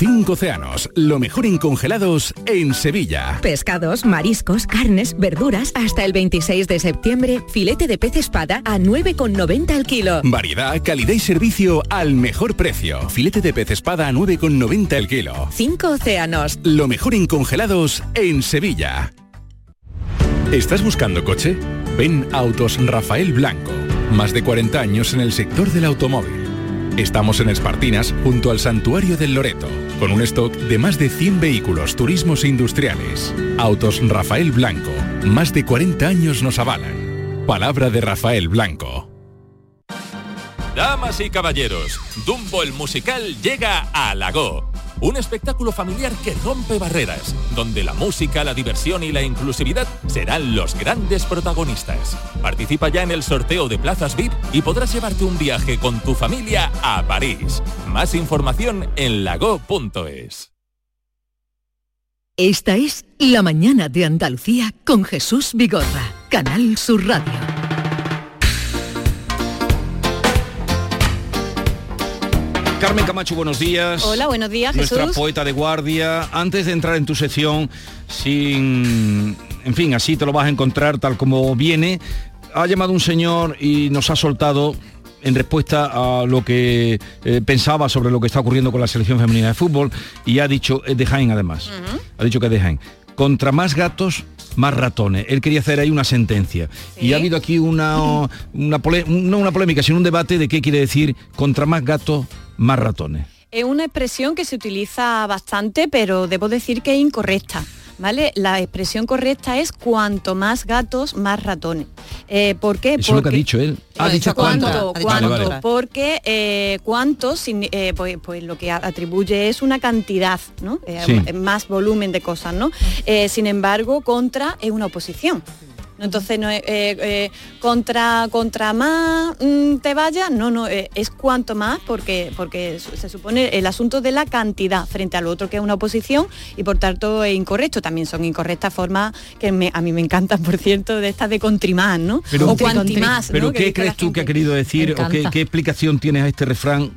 Cinco océanos, lo mejor en congelados en Sevilla. Pescados, mariscos, carnes, verduras. Hasta el 26 de septiembre, filete de pez espada a 9,90 al kilo. Variedad, calidad y servicio al mejor precio. Filete de pez espada a 9,90 el kilo. Cinco océanos. Lo mejor en congelados en Sevilla. ¿Estás buscando coche? Ven Autos Rafael Blanco. Más de 40 años en el sector del automóvil. Estamos en Espartinas, junto al Santuario del Loreto, con un stock de más de 100 vehículos, turismos e industriales. Autos Rafael Blanco. Más de 40 años nos avalan. Palabra de Rafael Blanco. Damas y caballeros, Dumbo el musical llega a Lago. Un espectáculo familiar que rompe barreras, donde la música, la diversión y la inclusividad serán los grandes protagonistas. Participa ya en el sorteo de plazas VIP y podrás llevarte un viaje con tu familia a París. Más información en lago.es. Esta es La mañana de Andalucía con Jesús Vigorra, Canal Sur Radio. Carmen Camacho, buenos días. Hola, buenos días, Nuestra poeta de guardia. Antes de entrar en tu sección, sin... En fin, así te lo vas a encontrar tal como viene. Ha llamado un señor y nos ha soltado en respuesta a lo que eh, pensaba sobre lo que está ocurriendo con la selección femenina de fútbol y ha dicho, es de Jaén además, ha dicho que es de Jaén. Contra más gatos, más ratones. Él quería hacer ahí una sentencia. Y ha habido aquí una, una, pole- no una polémica, sino un debate de qué quiere decir contra más gatos, más ratones. Es una expresión que se utiliza bastante, pero debo decir que es incorrecta. ¿Vale? La expresión correcta es cuanto más gatos, más ratones. Eh, ¿Por qué? Eso es lo que ha dicho él. Ha dicho cuánto. cuánto, Vale, cuánto, vale. porque eh, cuánto eh, pues, pues lo que atribuye es una cantidad, ¿no? Eh, Sí. Más volumen de cosas, ¿no? Eh, sin embargo, contra es una oposición. Entonces no es eh, eh, contra contra más mm, te vaya, no, no, eh, es cuanto más porque porque se supone el asunto de la cantidad frente al otro que es una oposición y por tanto es incorrecto. También son incorrectas formas que me- a mí me encantan, por cierto, de estas de contrimás, ¿no? o cuantimás, ¿no? Pero ¿qué crees tú que ha querido decir o qué, qué explicación tienes a este refrán?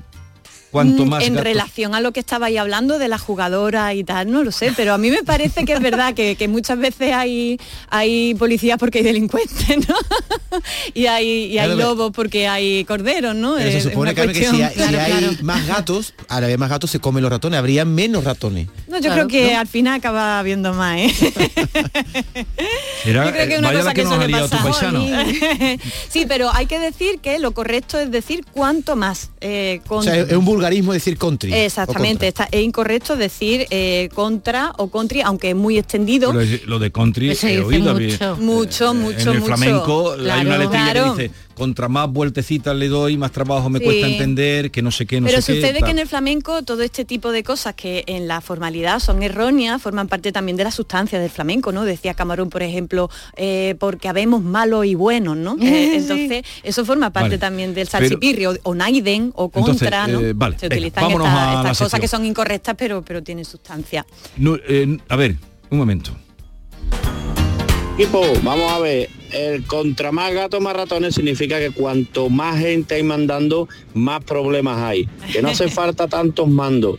Cuanto Mm, más en gatos- relación a lo que estabais hablando de la jugadora y tal, no lo sé, pero a mí me parece que es verdad que, que muchas veces hay, hay policías porque hay delincuentes, ¿no? y hay, y hay Claro, lobos porque hay corderos, ¿no? Pero se supone Carmen, que si hay, si hay más gatos, al haber más gatos se comen los ratones, habría menos ratones. No, yo creo que ¿no? al final acaba viendo más, ¿eh? Era, Yo creo que una cosa que, suele pasar. sí, pero hay que decir que lo correcto es decir cuanto más. eh, O con- sea, es un vulgarismo decir country. Exactamente, está, es incorrecto decir eh, contra o country, aunque es muy extendido. Lo de, lo de country he dice oído. mucho. eh, Mucho, eh, mucho, En el mucho. flamenco hay una Claro. letrilla Claro. que dice, contra más vueltecitas le doy, más trabajo me Sí. cuesta entender, que no sé qué, no Pero sé qué. sucede tal. que en el flamenco todo este tipo de cosas que en la formalidad son erróneas forman parte también de la sustancia del flamenco, ¿no? Decía Camarón, por ejemplo, eh, porque habemos malos y buenos, ¿no? Eh, entonces, eso forma parte Vale. también del Pero- salsipirri o, o naiden o contra, Entonces, ¿no? eh, vale, Se venga, utilizan vámonos estas, cosas sección. que son incorrectas, pero, pero tienen sustancia. No, a ver, un momento. Equipo, vamos a ver, el contra más gatos más ratones significa que cuanto más gente hay mandando, más problemas hay. Que no hace falta tantos mandos.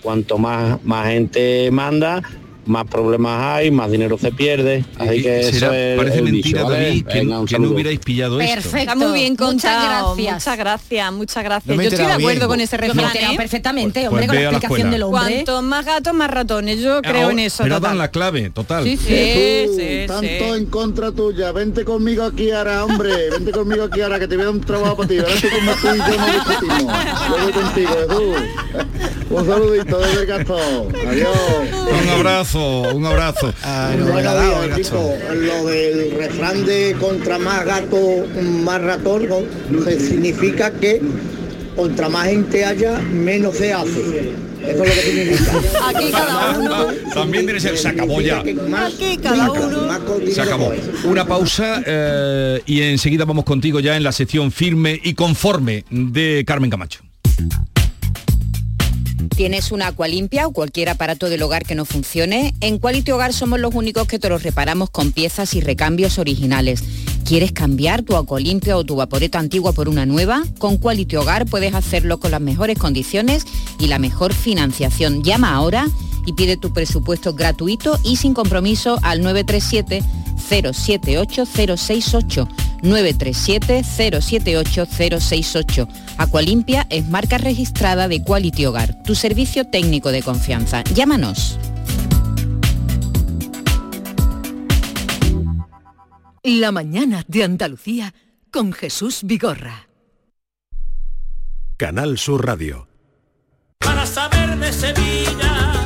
Cuanto más, más gente manda, más problemas hay, más dinero se pierde. Así que Será- eso es parece el mentira, dicho, ¿vale? David, que, Venga, que no hubierais pillado esto. Está muy bien Muchas contado. gracias. Muchas gracias, muchas gracias. No Yo estoy de acuerdo bien. con ese refrán. enterado ¿eh? perfectamente, Pues hombre, con ve la la explicación escuela. del hombre. Cuanto más gatos, más ratones. Yo creo Ahora- en eso. Pero total. dan la clave, total. Sí, sí, Jesús, sí, tanto sí. en contra tuya, vente conmigo aquí ahora, hombre, vente conmigo aquí ahora que te voy a dar un trabajo para ti, tú como tú y yo no discutimos. Yo voy contigo, Jesús. Un saludito desde el Gastón. Adiós. Un abrazo, un abrazo. Buenos días, equipo. Lo del refrán de contra más gato, más ratón, ¿no? Se significa que contra más gente haya, menos se hace. Eso es lo que significa. Aquí cada uno. También tiene que ser, se acabó ya. Aquí cada uno. Se acabó. Una pausa eh, y enseguida vamos contigo ya en la sección firme y conforme de Carmen Camacho. ¿Tienes una Aqualimpia o cualquier aparato del hogar que no funcione? En Quality Hogar somos los únicos que te los reparamos con piezas y recambios originales. ¿Quieres cambiar tu Aqualimpia o tu vaporeta antigua por una nueva? Con Quality Hogar puedes hacerlo con las mejores condiciones y la mejor financiación. Llama ahora y pide tu presupuesto gratuito y sin compromiso al 937 078 068 937 078 068. Aqualimpia es marca registrada de Quality Hogar, tu servicio técnico de confianza. Llámanos. La mañana de Andalucía con Jesús Vigorra. Canal Sur Radio. Para saber de Sevilla.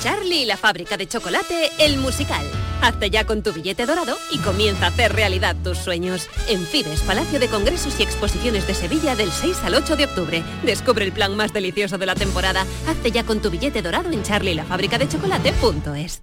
Charlie y la fábrica de chocolate, el musical. Hazte ya con tu billete dorado y comienza a hacer realidad tus sueños. En Fides, Palacio de Congresos y Exposiciones de Sevilla del 6 al 8 de octubre. Descubre el plan más delicioso de la temporada. Hazte ya con tu billete dorado en charlielafabricadechocolate.es.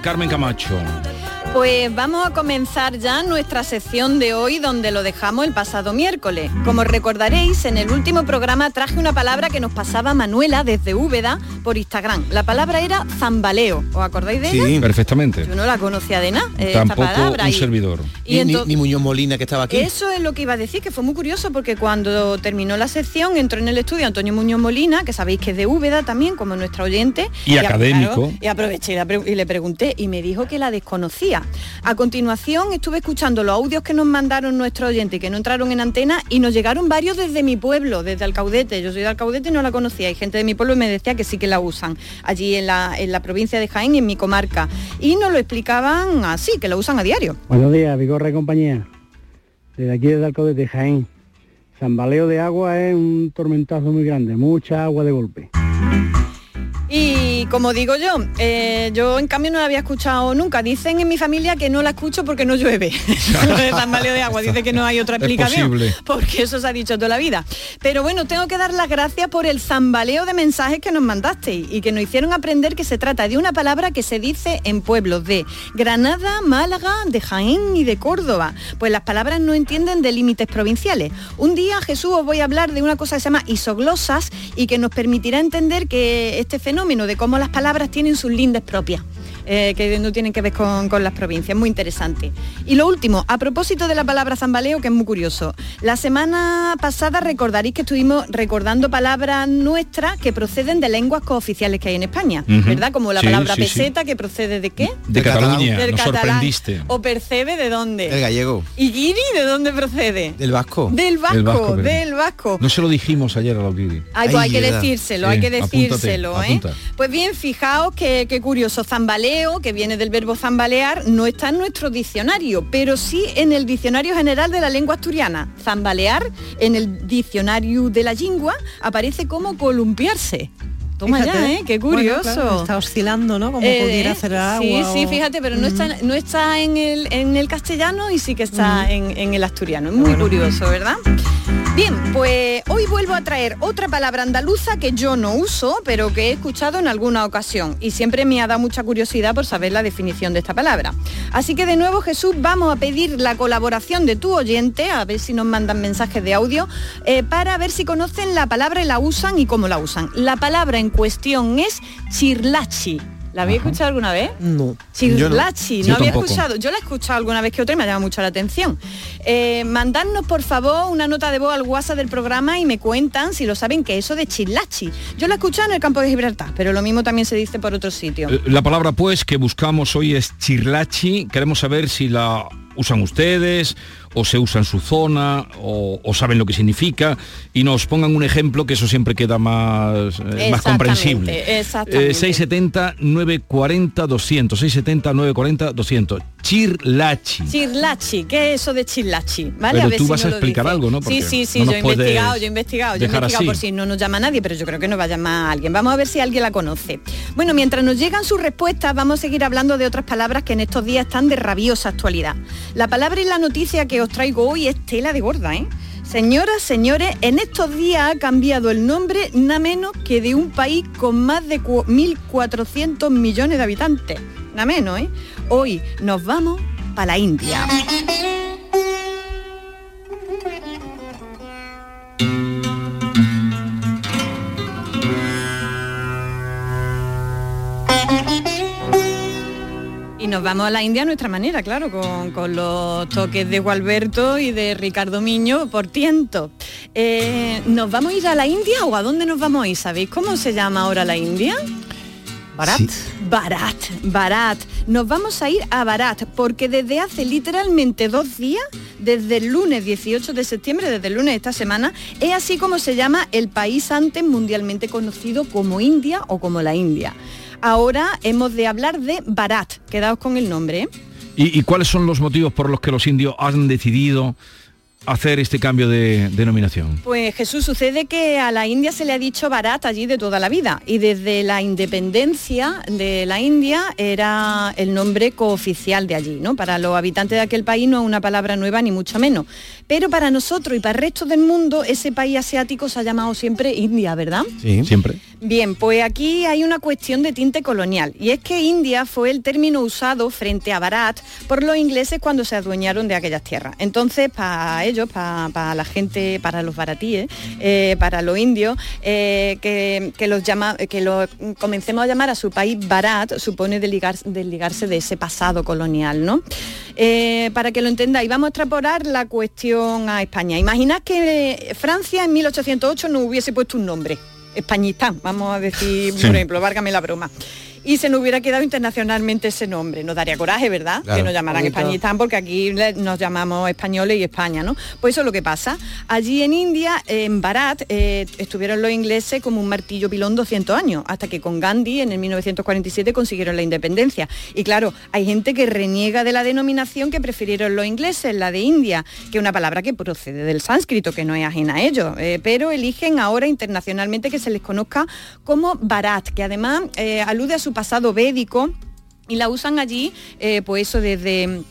Carmen Camacho. Pues vamos a comenzar ya nuestra sección de hoy donde lo dejamos el pasado miércoles. Como recordaréis, en el último programa traje una palabra que nos pasaba Manuela desde Úbeda por Instagram. La palabra era zambaleo. ¿Os acordáis de ella? Sí, perfectamente. Yo no la conocía de nada, eh, esta Tampoco palabra. un y- servidor. y Ni, ni- ento- ni Muñoz Molina que estaba aquí. Eso es lo que iba a decir, que fue muy curioso porque cuando terminó la sección entró en el estudio Antonio Muñoz Molina, que sabéis que es de Úbeda también, como nuestra oyente. Y académico. y aproveché y le pregunté y me dijo que la desconocía. A continuación estuve escuchando los audios que nos mandaron nuestros oyentes y que no entraron en antena y nos llegaron varios desde mi pueblo, desde Alcaudete. Yo soy de Alcaudete y no la conocía. Hay gente de mi pueblo que me decía que sí que la usan allí en la, en la provincia de Jaén y en mi comarca. Y nos lo explicaban así, que lo usan a diario. Buenos días, Vigorra y compañía. Desde aquí desde Alcaudete, Jaén. Zambaleo de agua es un tormentazo muy grande, mucha agua de golpe. Y como digo yo, eh, yo en cambio no la había escuchado nunca. Dicen en mi familia que no la escucho porque no llueve. Lo de zambaleo de agua, dice que no hay otra explicación. Porque eso se ha dicho toda la vida. Pero bueno, tengo que dar las gracias por el zambaleo de mensajes que nos mandasteis y que nos hicieron aprender que se trata de una palabra que se dice en pueblos de Granada, Málaga, de Jaén y de Córdoba. Pues las palabras no entienden de límites provinciales. Un día, Jesús, os voy a hablar de una cosa que se llama isoglosas y que nos permitirá entender que este fenómeno de cómo las palabras tienen sus lindes propias. Eh, que no tienen que ver con, con las provincias, muy interesante. Y lo último, a propósito de la palabra zambaleo, que es muy curioso. La semana pasada recordaréis que estuvimos recordando palabras nuestras que proceden de lenguas cooficiales que hay en España. ¿verdad? Como la Sí, palabra sí, sí. peseta, que procede de qué? De Cataluña, Del nos catalán. sorprendiste. ¿O percebe de dónde? El gallego. ¿Y guiri de dónde procede? Del vasco. Del vasco, del vasco. No se lo dijimos ayer a Audiri. Ay, pues hay que decírselo, hay que decírselo, ¿eh? apunta. Pues bien, fijaos que, qué curioso, zambaleo, que viene del verbo zambalear, no está en nuestro diccionario, pero sí en el diccionario general de la lengua asturiana. Zambalear, en el diccionario de la lengua, aparece como columpiarse. Toma Fíjate. ya, ¿eh? Qué Bueno, curioso. claro, está oscilando, ¿no? Como Eh, pudiera hacer agua. Sí, sí, fíjate, pero no está, no está en, el, en el castellano y sí que está en el asturiano. Es muy curioso, ¿verdad? Bien, pues hoy vuelvo a traer otra palabra andaluza que yo no uso, pero que he escuchado en alguna ocasión y siempre me ha dado mucha curiosidad por saber la definición de esta palabra. Así que de nuevo, Jesús, vamos a pedir la colaboración de tu oyente, a ver si nos mandan mensajes de audio, eh, para ver si conocen la palabra y la usan y cómo la usan. La palabra en cuestión es chirlachi. ¿La habéis escuchado alguna vez? No. Chirlachi, no, Yo había tampoco. escuchado. Yo la he escuchado alguna vez que otra y me ha llamado mucho la atención. Eh, mandadnos por favor una nota de voz al WhatsApp del programa y me cuentan si lo saben que eso de chirlachi. Yo la he escuchado en el campo de Gibraltar, pero lo mismo también se dice por otro sitio. Eh, La palabra pues que buscamos hoy es chirlachi. Queremos saber si la usan ustedes o se usa en su zona o, o saben lo que significa y nos pongan un ejemplo que eso siempre queda más, eh, más comprensible. exactamente. Eh, 670 940 200 670 940 200 chirlachi Chirlachi, ¿qué es eso de chirlachi? ¿Vale? Pero a ver tú si vas a explicar algo, ¿no? Sí, Porque sí, sí, no yo he investigado, yo he investigado, yo he investigado por si no nos llama nadie, pero yo creo que nos va a llamar alguien. Vamos a ver si alguien la conoce. Bueno, mientras nos llegan sus respuestas, vamos a seguir hablando de otras palabras que en estos días están de rabiosa actualidad. La palabra y la noticia que os traigo hoy es tela de gorda, ¿eh? Señoras, señores, en estos días ha cambiado el nombre nada menos que de un país con más de cu- 1.400 millones de habitantes. Nada menos, ¿eh? Hoy nos vamos para la India. Nos vamos a la India a nuestra manera, claro, con, con los toques de Gualberto y de Ricardo Miño por tiento. Eh, ¿Nos vamos a ir a la India o a dónde nos vamos a ir? ¿Sabéis cómo se llama ahora la India? Barat. Barat, Barat. Nos vamos a ir a Barat porque desde hace literalmente dos días, desde el lunes 18 de septiembre, desde el lunes de esta semana, es así como se llama el país antes mundialmente conocido como India o como la India. Ahora hemos de hablar de Barat. Quedaos con el nombre. ¿eh? ¿Y, y cuáles son los motivos por los que los indios han decidido hacer este cambio de denominación? Pues Jesús, sucede que a la India se le ha dicho Bharat allí de toda la vida y desde la independencia de la India era el nombre cooficial de allí, ¿no? Para los habitantes de aquel país no es una palabra nueva ni mucho menos. Pero para nosotros y para el resto del mundo ese país asiático se ha llamado siempre India, ¿verdad? Sí, siempre. Bien, pues aquí hay una cuestión de tinte colonial y es que India fue el término usado frente a Bharat por los ingleses cuando se adueñaron de aquellas tierras. Entonces, para ellos, para, la gente, para los baratíes, eh, para los indios, eh, que, los llama, que lo comencemos a llamar a su país Bharat supone desligarse de ese pasado colonial, ¿no? Eh, para que lo entendáis, vamos a extrapolar la cuestión a España. Imaginad que Francia en 1808 no hubiese puesto un nombre. Españistán, vamos a decir, por ejemplo, várgame la broma y se nos hubiera quedado internacionalmente ese nombre. Nos daría coraje, ¿verdad? que nos llamaran Españistán porque aquí nos llamamos españoles y España, ¿no? Pues eso es lo que pasa. Allí en India, en Bharat, eh, estuvieron los ingleses como un martillo pilón 200 años, hasta que con Gandhi en el 1947 consiguieron la independencia. Y claro, hay gente que reniega de la denominación que prefirieron los ingleses, la de India, que es una palabra que procede del sánscrito, que no es ajena a ellos, eh, pero eligen ahora internacionalmente que se les conozca como Bharat, que además eh, alude a su pasado védico y la usan allí, eh, pues eso desde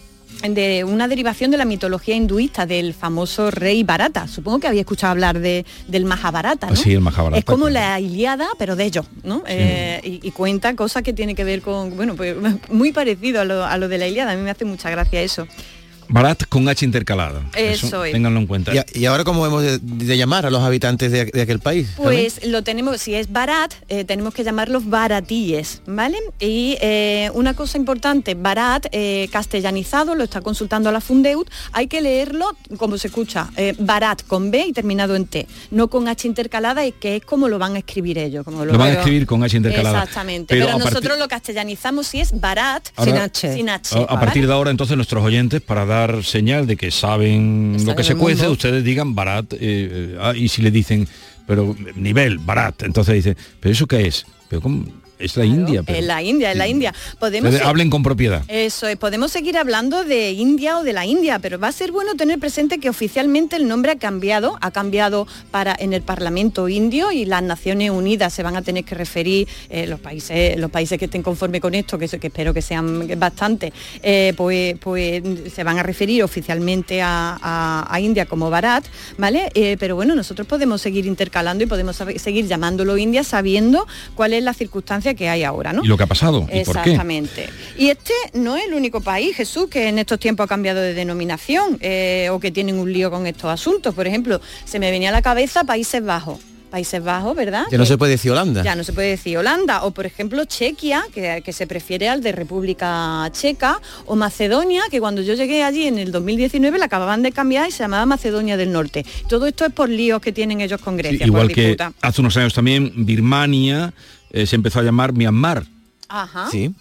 de una derivación de la mitología hinduista del famoso rey Barata. Supongo que había escuchado hablar de, del Mahabharata, ¿no? Sí, el Mahabharata. Es como la Iliada, pero de ellos, ¿no? Eh, y, cuenta cosas que tiene que ver con, bueno, pues muy parecido a lo, a lo de la Iliada. A mí me hace mucha gracia eso. Barat con H intercalada. Eso, es. Ténganlo en cuenta. Y, ahora cómo hemos de, llamar a los habitantes de, aquel país? Pues lo tenemos, si es Barat, eh, tenemos que llamarlos baratíes, ¿vale? Y eh, una cosa importante, Barat, eh, castellanizado, lo está consultando a la Fundeut, hay que leerlo como se escucha, Barat con B y terminado en T, no con H intercalada, y que es como lo van a escribir ellos. Como lo, van a escribir con H intercalada. Exactamente, pero, nosotros lo castellanizamos si es Barat sin H. Sin H a, partir de ahora entonces nuestros oyentes para dar señal de que saben lo que se cuece, ustedes digan barat, eh, eh, ah, y si le dicen, pero nivel, barat, entonces dice, ¿pero eso qué es? Pero ¿cómo? Es la India. Pero... Es la India, es la India. Podemos hablen con propiedad. Eso es, podemos seguir hablando de India o de la India, pero va a ser bueno tener presente que oficialmente el nombre ha cambiado, ha cambiado para en el Parlamento indio y las Naciones Unidas se van a tener que referir, eh, los países los países que estén conforme con esto, que, que espero que sean bastante, eh, pues, pues se van a referir oficialmente a, India como Bharat, ¿vale? Eh, pero bueno, nosotros podemos seguir intercalando y podemos seguir llamándolo India sabiendo cuál es la circunstancia que hay ahora, ¿no? Y lo que ha pasado. ¿y Exactamente. Y este no es el único país, Jesús, que en estos tiempos ha cambiado de denominación eh, o que tienen un lío con estos asuntos. Por ejemplo, se me venía a la cabeza Países Bajos. Países Bajos, ¿verdad? Ya no se puede decir Holanda. Ya no se puede decir Holanda. O por ejemplo Chequia, que, que, se prefiere al de República Checa, o Macedonia, que cuando yo llegué allí en el 2019 la acababan de cambiar y se llamaba Macedonia del Norte. Todo esto es por líos que tienen ellos con Grecia. igual que hace unos años también Birmania eh, se empezó a llamar Myanmar. Ajá. Sí.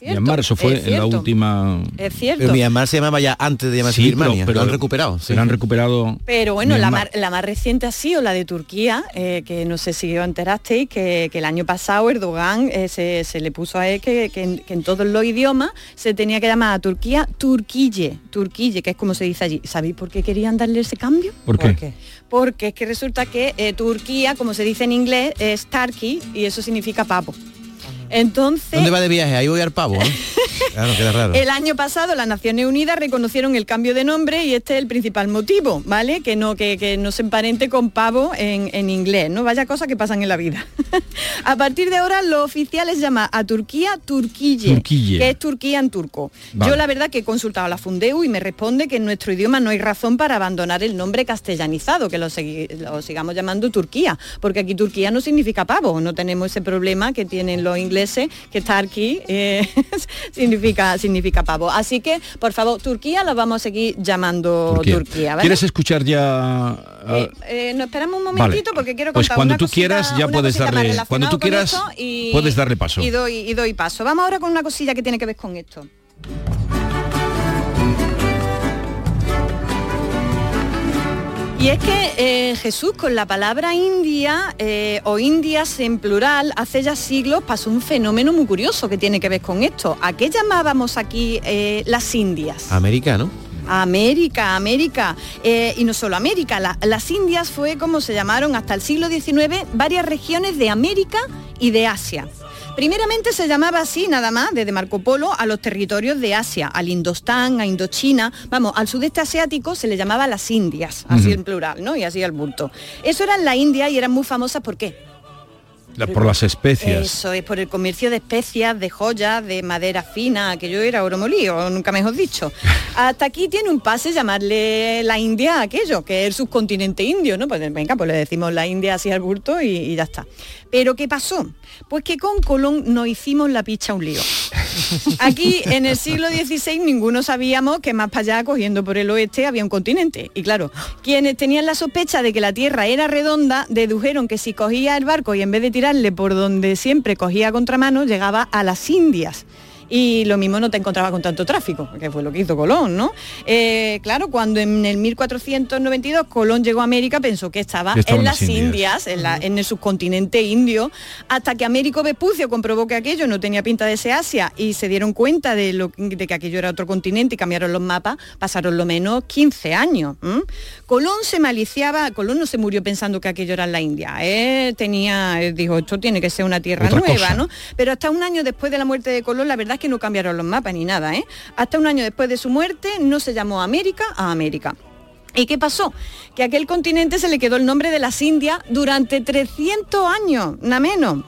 Myanmar, eso fue en la última... Es cierto. Pero Myanmar se llamaba ya antes de llamarse Birmania, pero, lo han recuperado. Se han recuperado... Pero bueno, la más, la más, reciente ha sido la de Turquía, eh, que no sé si os enterasteis, que, que el año pasado Erdogan eh, se, se, le puso a él que, que, en, todos los idiomas se tenía que llamar a Turquía Turquille, Turquille, que es como se dice allí. ¿Sabéis por qué querían darle ese cambio? ¿Por qué? Porque es que resulta que eh, Turquía, como se dice en inglés, es Turkey y eso significa papo. Entonces... ¿Dónde va de viaje? Ahí voy al pavo, Claro, queda raro. El año pasado las Naciones Unidas reconocieron el cambio de nombre y este es el principal motivo, ¿vale? Que no, que, no se emparente con pavo en, inglés, ¿no? Vaya cosas que pasan en la vida. a partir de ahora lo oficial es llamar a Turquía Turquille, que es Turquía en turco. Yo la verdad que he consultado a la Fundeu y me responde que en nuestro idioma no hay razón para abandonar el nombre castellanizado, que lo, lo sigamos llamando Turquía, porque aquí Turquía no significa pavo, no tenemos ese problema que tienen los ingleses que está aquí eh, significa, significa pavo. Así que, por favor, Turquía la vamos a seguir llamando Turquía. ¿Quieres escuchar ya? Eh, eh, nos esperamos un momentito porque quiero pues contar Pues cuando tú quieras ya puedes darle, cuando tú quieras puedes darle paso. Y doy, y doy paso. Vamos ahora con una cosilla que tiene que ver con esto. Y es que eh, Jesús con la palabra India eh, o Indias en plural hace ya siglos pasó un fenómeno muy curioso que tiene que ver con esto. ¿A qué llamábamos aquí eh, las Indias? Americano. América, América. Eh, y no solo América, la- las Indias fue como se llamaron hasta el siglo XIX varias regiones de América y de Asia. Primeramente se llamaba así nada más, desde Marco Polo, a los territorios de Asia, al Indostán, a Indochina, vamos, al sudeste asiático se le llamaba las Indias, así en plural, ¿no? Y así al bulto. Eso era la India y eran muy famosas, ¿por qué? Por las especias. Eso es por el comercio de especias, de joyas, de madera fina, que yo era oro molido, nunca mejor dicho. Hasta aquí tiene un pase llamarle la India a aquello, que es el subcontinente indio, ¿no? Pues venga, pues le decimos la India así al bulto y, y ya está. Pero ¿qué pasó? Pues que con Colón nos hicimos la picha un lío. Aquí en el siglo XVI ninguno sabíamos que más para allá, cogiendo por el oeste, había un continente. Y claro, quienes tenían la sospecha de que la Tierra era redonda, dedujeron que si cogía el barco y en vez de por donde siempre cogía contramano, llegaba a las Indias. Y lo mismo no te encontraba con tanto tráfico, que fue lo que hizo Colón, ¿no? Eh, claro, cuando en el 1492 Colón llegó a América, pensó que estaba, en las Indias, Indias. en, la- en el subcontinente indio, hasta que Américo Vespucio comprobó que aquello no tenía pinta de ser Asia y se dieron cuenta de, lo, de que aquello era otro continente y cambiaron los mapas, pasaron lo menos 15 años. Colón se maliciaba, Colón no se murió pensando que aquello era la India, él tenía, dijo, esto tiene que ser una tierra Otra nueva, cosa. ¿no? Pero hasta un año después de la muerte de Colón, la verdad que no cambiaron los mapas ni nada, ¿eh? Hasta un año después de su muerte no se llamó América a América. ¿Y qué pasó? Que a aquel continente se le quedó el nombre de las Indias durante 300 años, nada menos.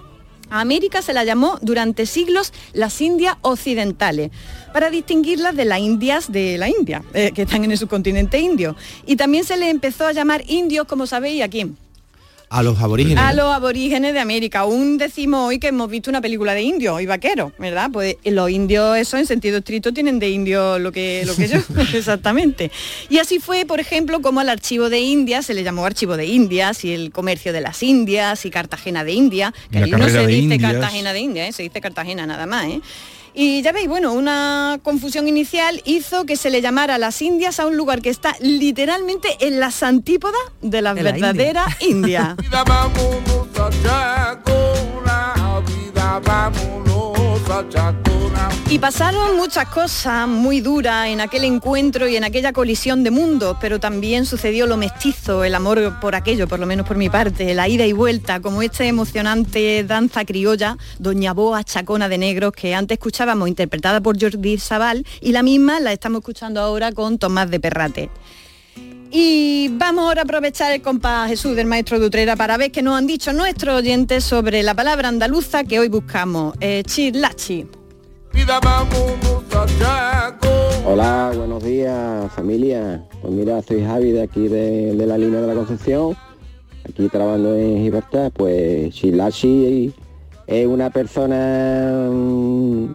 A América se la llamó durante siglos las Indias occidentales, para distinguirlas de las Indias de la India, eh, que están en el subcontinente indio. Y también se le empezó a llamar indios, como sabéis, ¿a quién? A los aborígenes. A los aborígenes de América. Aún decimos hoy que hemos visto una película de indios y vaqueros, ¿verdad? Pues los indios, eso en sentido estricto, tienen de indio lo que, lo que yo, exactamente. Y así fue, por ejemplo, como al archivo de Indias se le llamó archivo de Indias y el comercio de las Indias y Cartagena de India, que allí no se dice Indias. Cartagena de India, ¿eh? se dice Cartagena nada más, ¿eh? Y ya veis, bueno, una confusión inicial hizo que se le llamara las Indias a un lugar que está literalmente en las antípodas de la India. verdaderas Y pasaron muchas cosas muy duras en aquel encuentro y en aquella colisión de mundos, pero también sucedió lo mestizo, el amor por aquello, por lo menos por mi parte, la ida y vuelta, como esta emocionante danza criolla, Doña Boa Chacona de Negros, que antes escuchábamos interpretada por Jordi Sabal, y la misma la estamos escuchando ahora con Tomás de Perrate. Y vamos ahora a aprovechar el compás Jesús del maestro de Utrera para ver qué nos han dicho nuestros oyentes sobre la palabra andaluza que hoy buscamos, eh, chirlachi. Hola, buenos días familia. Pues mira, soy Javi de aquí de, de la línea de la Concepción, aquí trabajando en Gibraltar, pues Shilashi es una persona mm,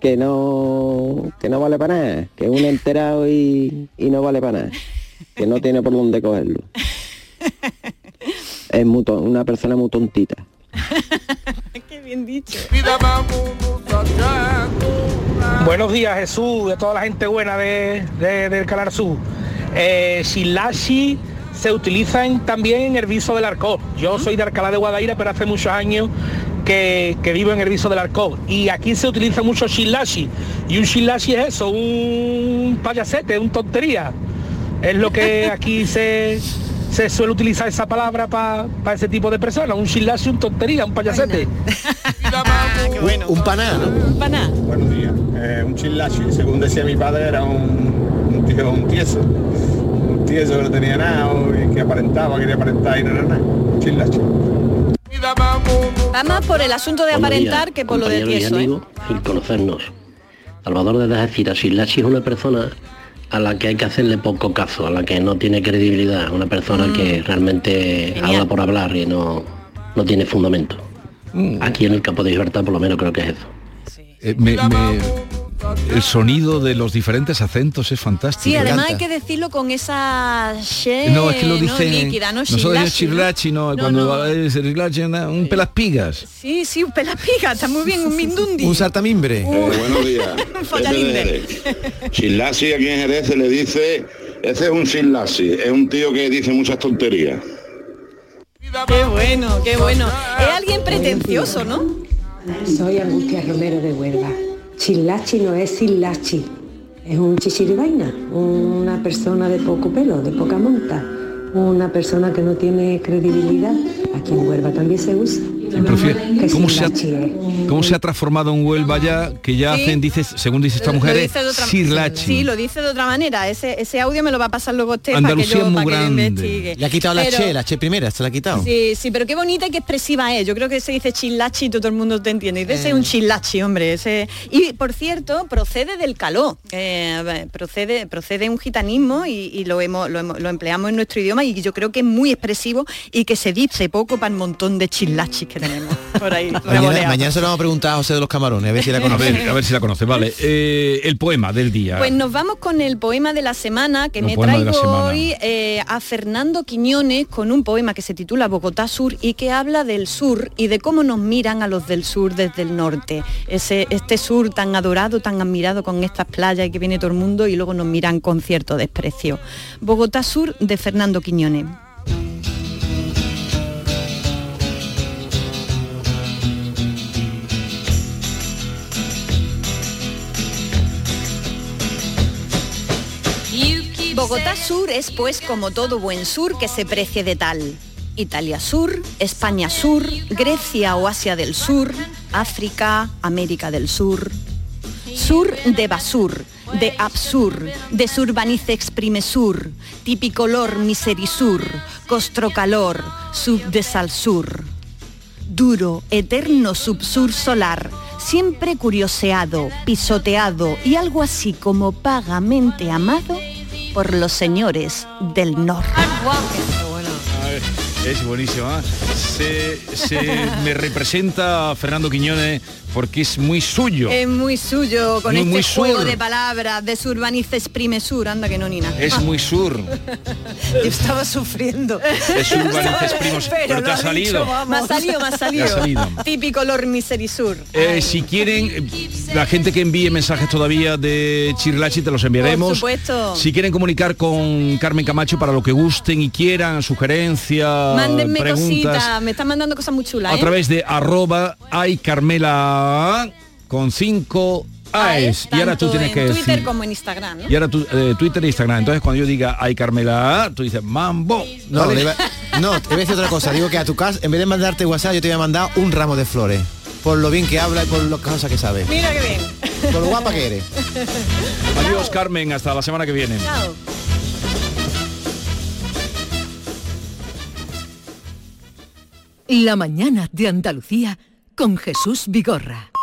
que no que no vale para nada, que es un enterado y, y no vale para nada, que no tiene por dónde cogerlo. Es muy una persona muy tontita. Bien dicho. Buenos días Jesús, de toda la gente buena de, de- del Canal Sur. Eh, Shilashi se utilizan también en el viso del Arcó. Yo soy de Alcalá de Guadaira, pero hace muchos años que, que vivo en el viso del Arcó. Y aquí se utiliza mucho Shilashi. Y un Shilashi es eso, un payasete, un tontería. Es lo que aquí se, se suele utilizar esa palabra para ese tipo de personas. Un Shilashi, un tontería, un payasete. Un paná, ¿no? Un paná. Buenos días. Eh, un chillachi, según decía mi padre, era un, un tío, un tieso. Un tieso que no tenía nada y que aparentaba, quería aparentar y no era nada. Un chillachi. Va más por el asunto de Buenos aparentar días, que por lo de compañeros y tieso, ¿eh? sin conocernos. Salvador de Algeciras, Shilachi es una persona a la que hay que hacerle poco caso, a la que no tiene credibilidad, una persona que realmente Genial. habla por hablar y no, no tiene fundamento. Aquí en el campo de Gibraltar por lo menos creo que es eso. Eh, me- me- el sonido de los diferentes acentos es fantástico. Sí, además hay que decirlo con esa she, No, es que lo dicen. líquida, no nosotros chirlachi, no, No, cuando no. es chirlachi, una- un pelaspigas. Sí, sí, un pelapiga, está muy bien, un mindundi. Un saltamimbre. Eh, buenos días. Un. Chillasi aquí en Jerez se le dice, ese es un chillasi, es un tío que dice muchas tonterías. Qué bueno, qué bueno. Es alguien pretencioso, ¿no? Soy Angustia Romero de Huelva. Chilachi no es Silachi. es un chichiribaina, una persona de poco pelo, de poca monta, una persona que no tiene credibilidad. Aquí en Huelva también se usa. ¿Cómo, se ha, Sirlachi es. ¿Cómo se ha transformado en Huelva ya que ya Sí. hacen, dices, según dice esta mujer, es otra- sirlachi? Sí, lo dice de otra manera. Ese, ese audio me lo va a pasar luego usted Andalucía para que yo, muy para que yo. Le ha quitado la che, la che primera, se la ha quitado. Sí, sí, pero qué bonita y qué expresiva es. Yo creo que se dice chilachi y todo el mundo te entiende. Y ese es un chilachi, hombre. Ese... Y por cierto, procede del caló. Eh, procede, procede un gitanismo y, y lo, hemos, lo, hemos- lo empleamos en nuestro idioma y yo creo que es muy expresivo y que se dice poco para el montón de chilachis que tenemos por ahí. Mañana, se lo vamos a preguntar a José de los Camarones, a ver si la A conoce. ver, a ver si la conoce, vale. Eh, el poema del día. Pues nos vamos con el poema de la semana que El me traigo hoy eh, a Fernando Quiñones con un poema que se titula Bogotá Sur y que habla del sur y de cómo nos miran a los del sur desde el norte. Ese, este sur tan adorado, tan admirado con estas playas y que viene todo el mundo y luego nos miran con cierto desprecio. Bogotá Sur de Fernando Quiñones. Bogotá Sur es pues como todo buen sur que se precie de tal. Italia Sur, España Sur, Grecia o Asia del Sur, África, América del Sur. Sur de Basur, de Absur, de Surbanice exprime sur, tipicolor miserisur, costrocalor, sub de salsur. Duro, eterno subsur solar, siempre curioseado, pisoteado y algo así como vagamente amado por los señores del norte. A ver, Es buenísimo. ¿ah? Se, se me representa Fernando Quiñones porque es muy suyo. Es muy suyo con Muy, este muy juego sur. de palabras de Surbanice exprime sur, anda que no ni nada. Es muy sur. Yo estaba sufriendo. Es Urbanices Primos, pero te ha salido. Me ha salido, me ha salido. Típico Lord Miserisur. Eh, si quieren, eh, la gente que envíe mensajes todavía de Chirlachi te los enviaremos. Por supuesto. Si quieren comunicar con Carmen Camacho para lo que gusten y quieran, sugerencias, Mándenme preguntas, cositas, me están mandando cosas muy chulas. a ¿eh? través de arroba ay Carmela con 5 AES. Y ahora tú tienes que Twitter decir. como en Instagram. ¿no? Y ahora tú, eh, Twitter e Instagram. Entonces cuando yo diga ay Carmela, tú dices mambo. No, ¿vale? le iba- no, te voy a decir otra cosa. Digo que a tu casa, en vez de mandarte WhatsApp, yo te voy a mandar un ramo de flores. Por lo bien que habla y por las cosas que sabe. Mira qué bien. Por lo guapa que eres. Adiós Carmen, hasta la semana que viene. Chao. La mañana de Andalucía con Jesús Vigorra.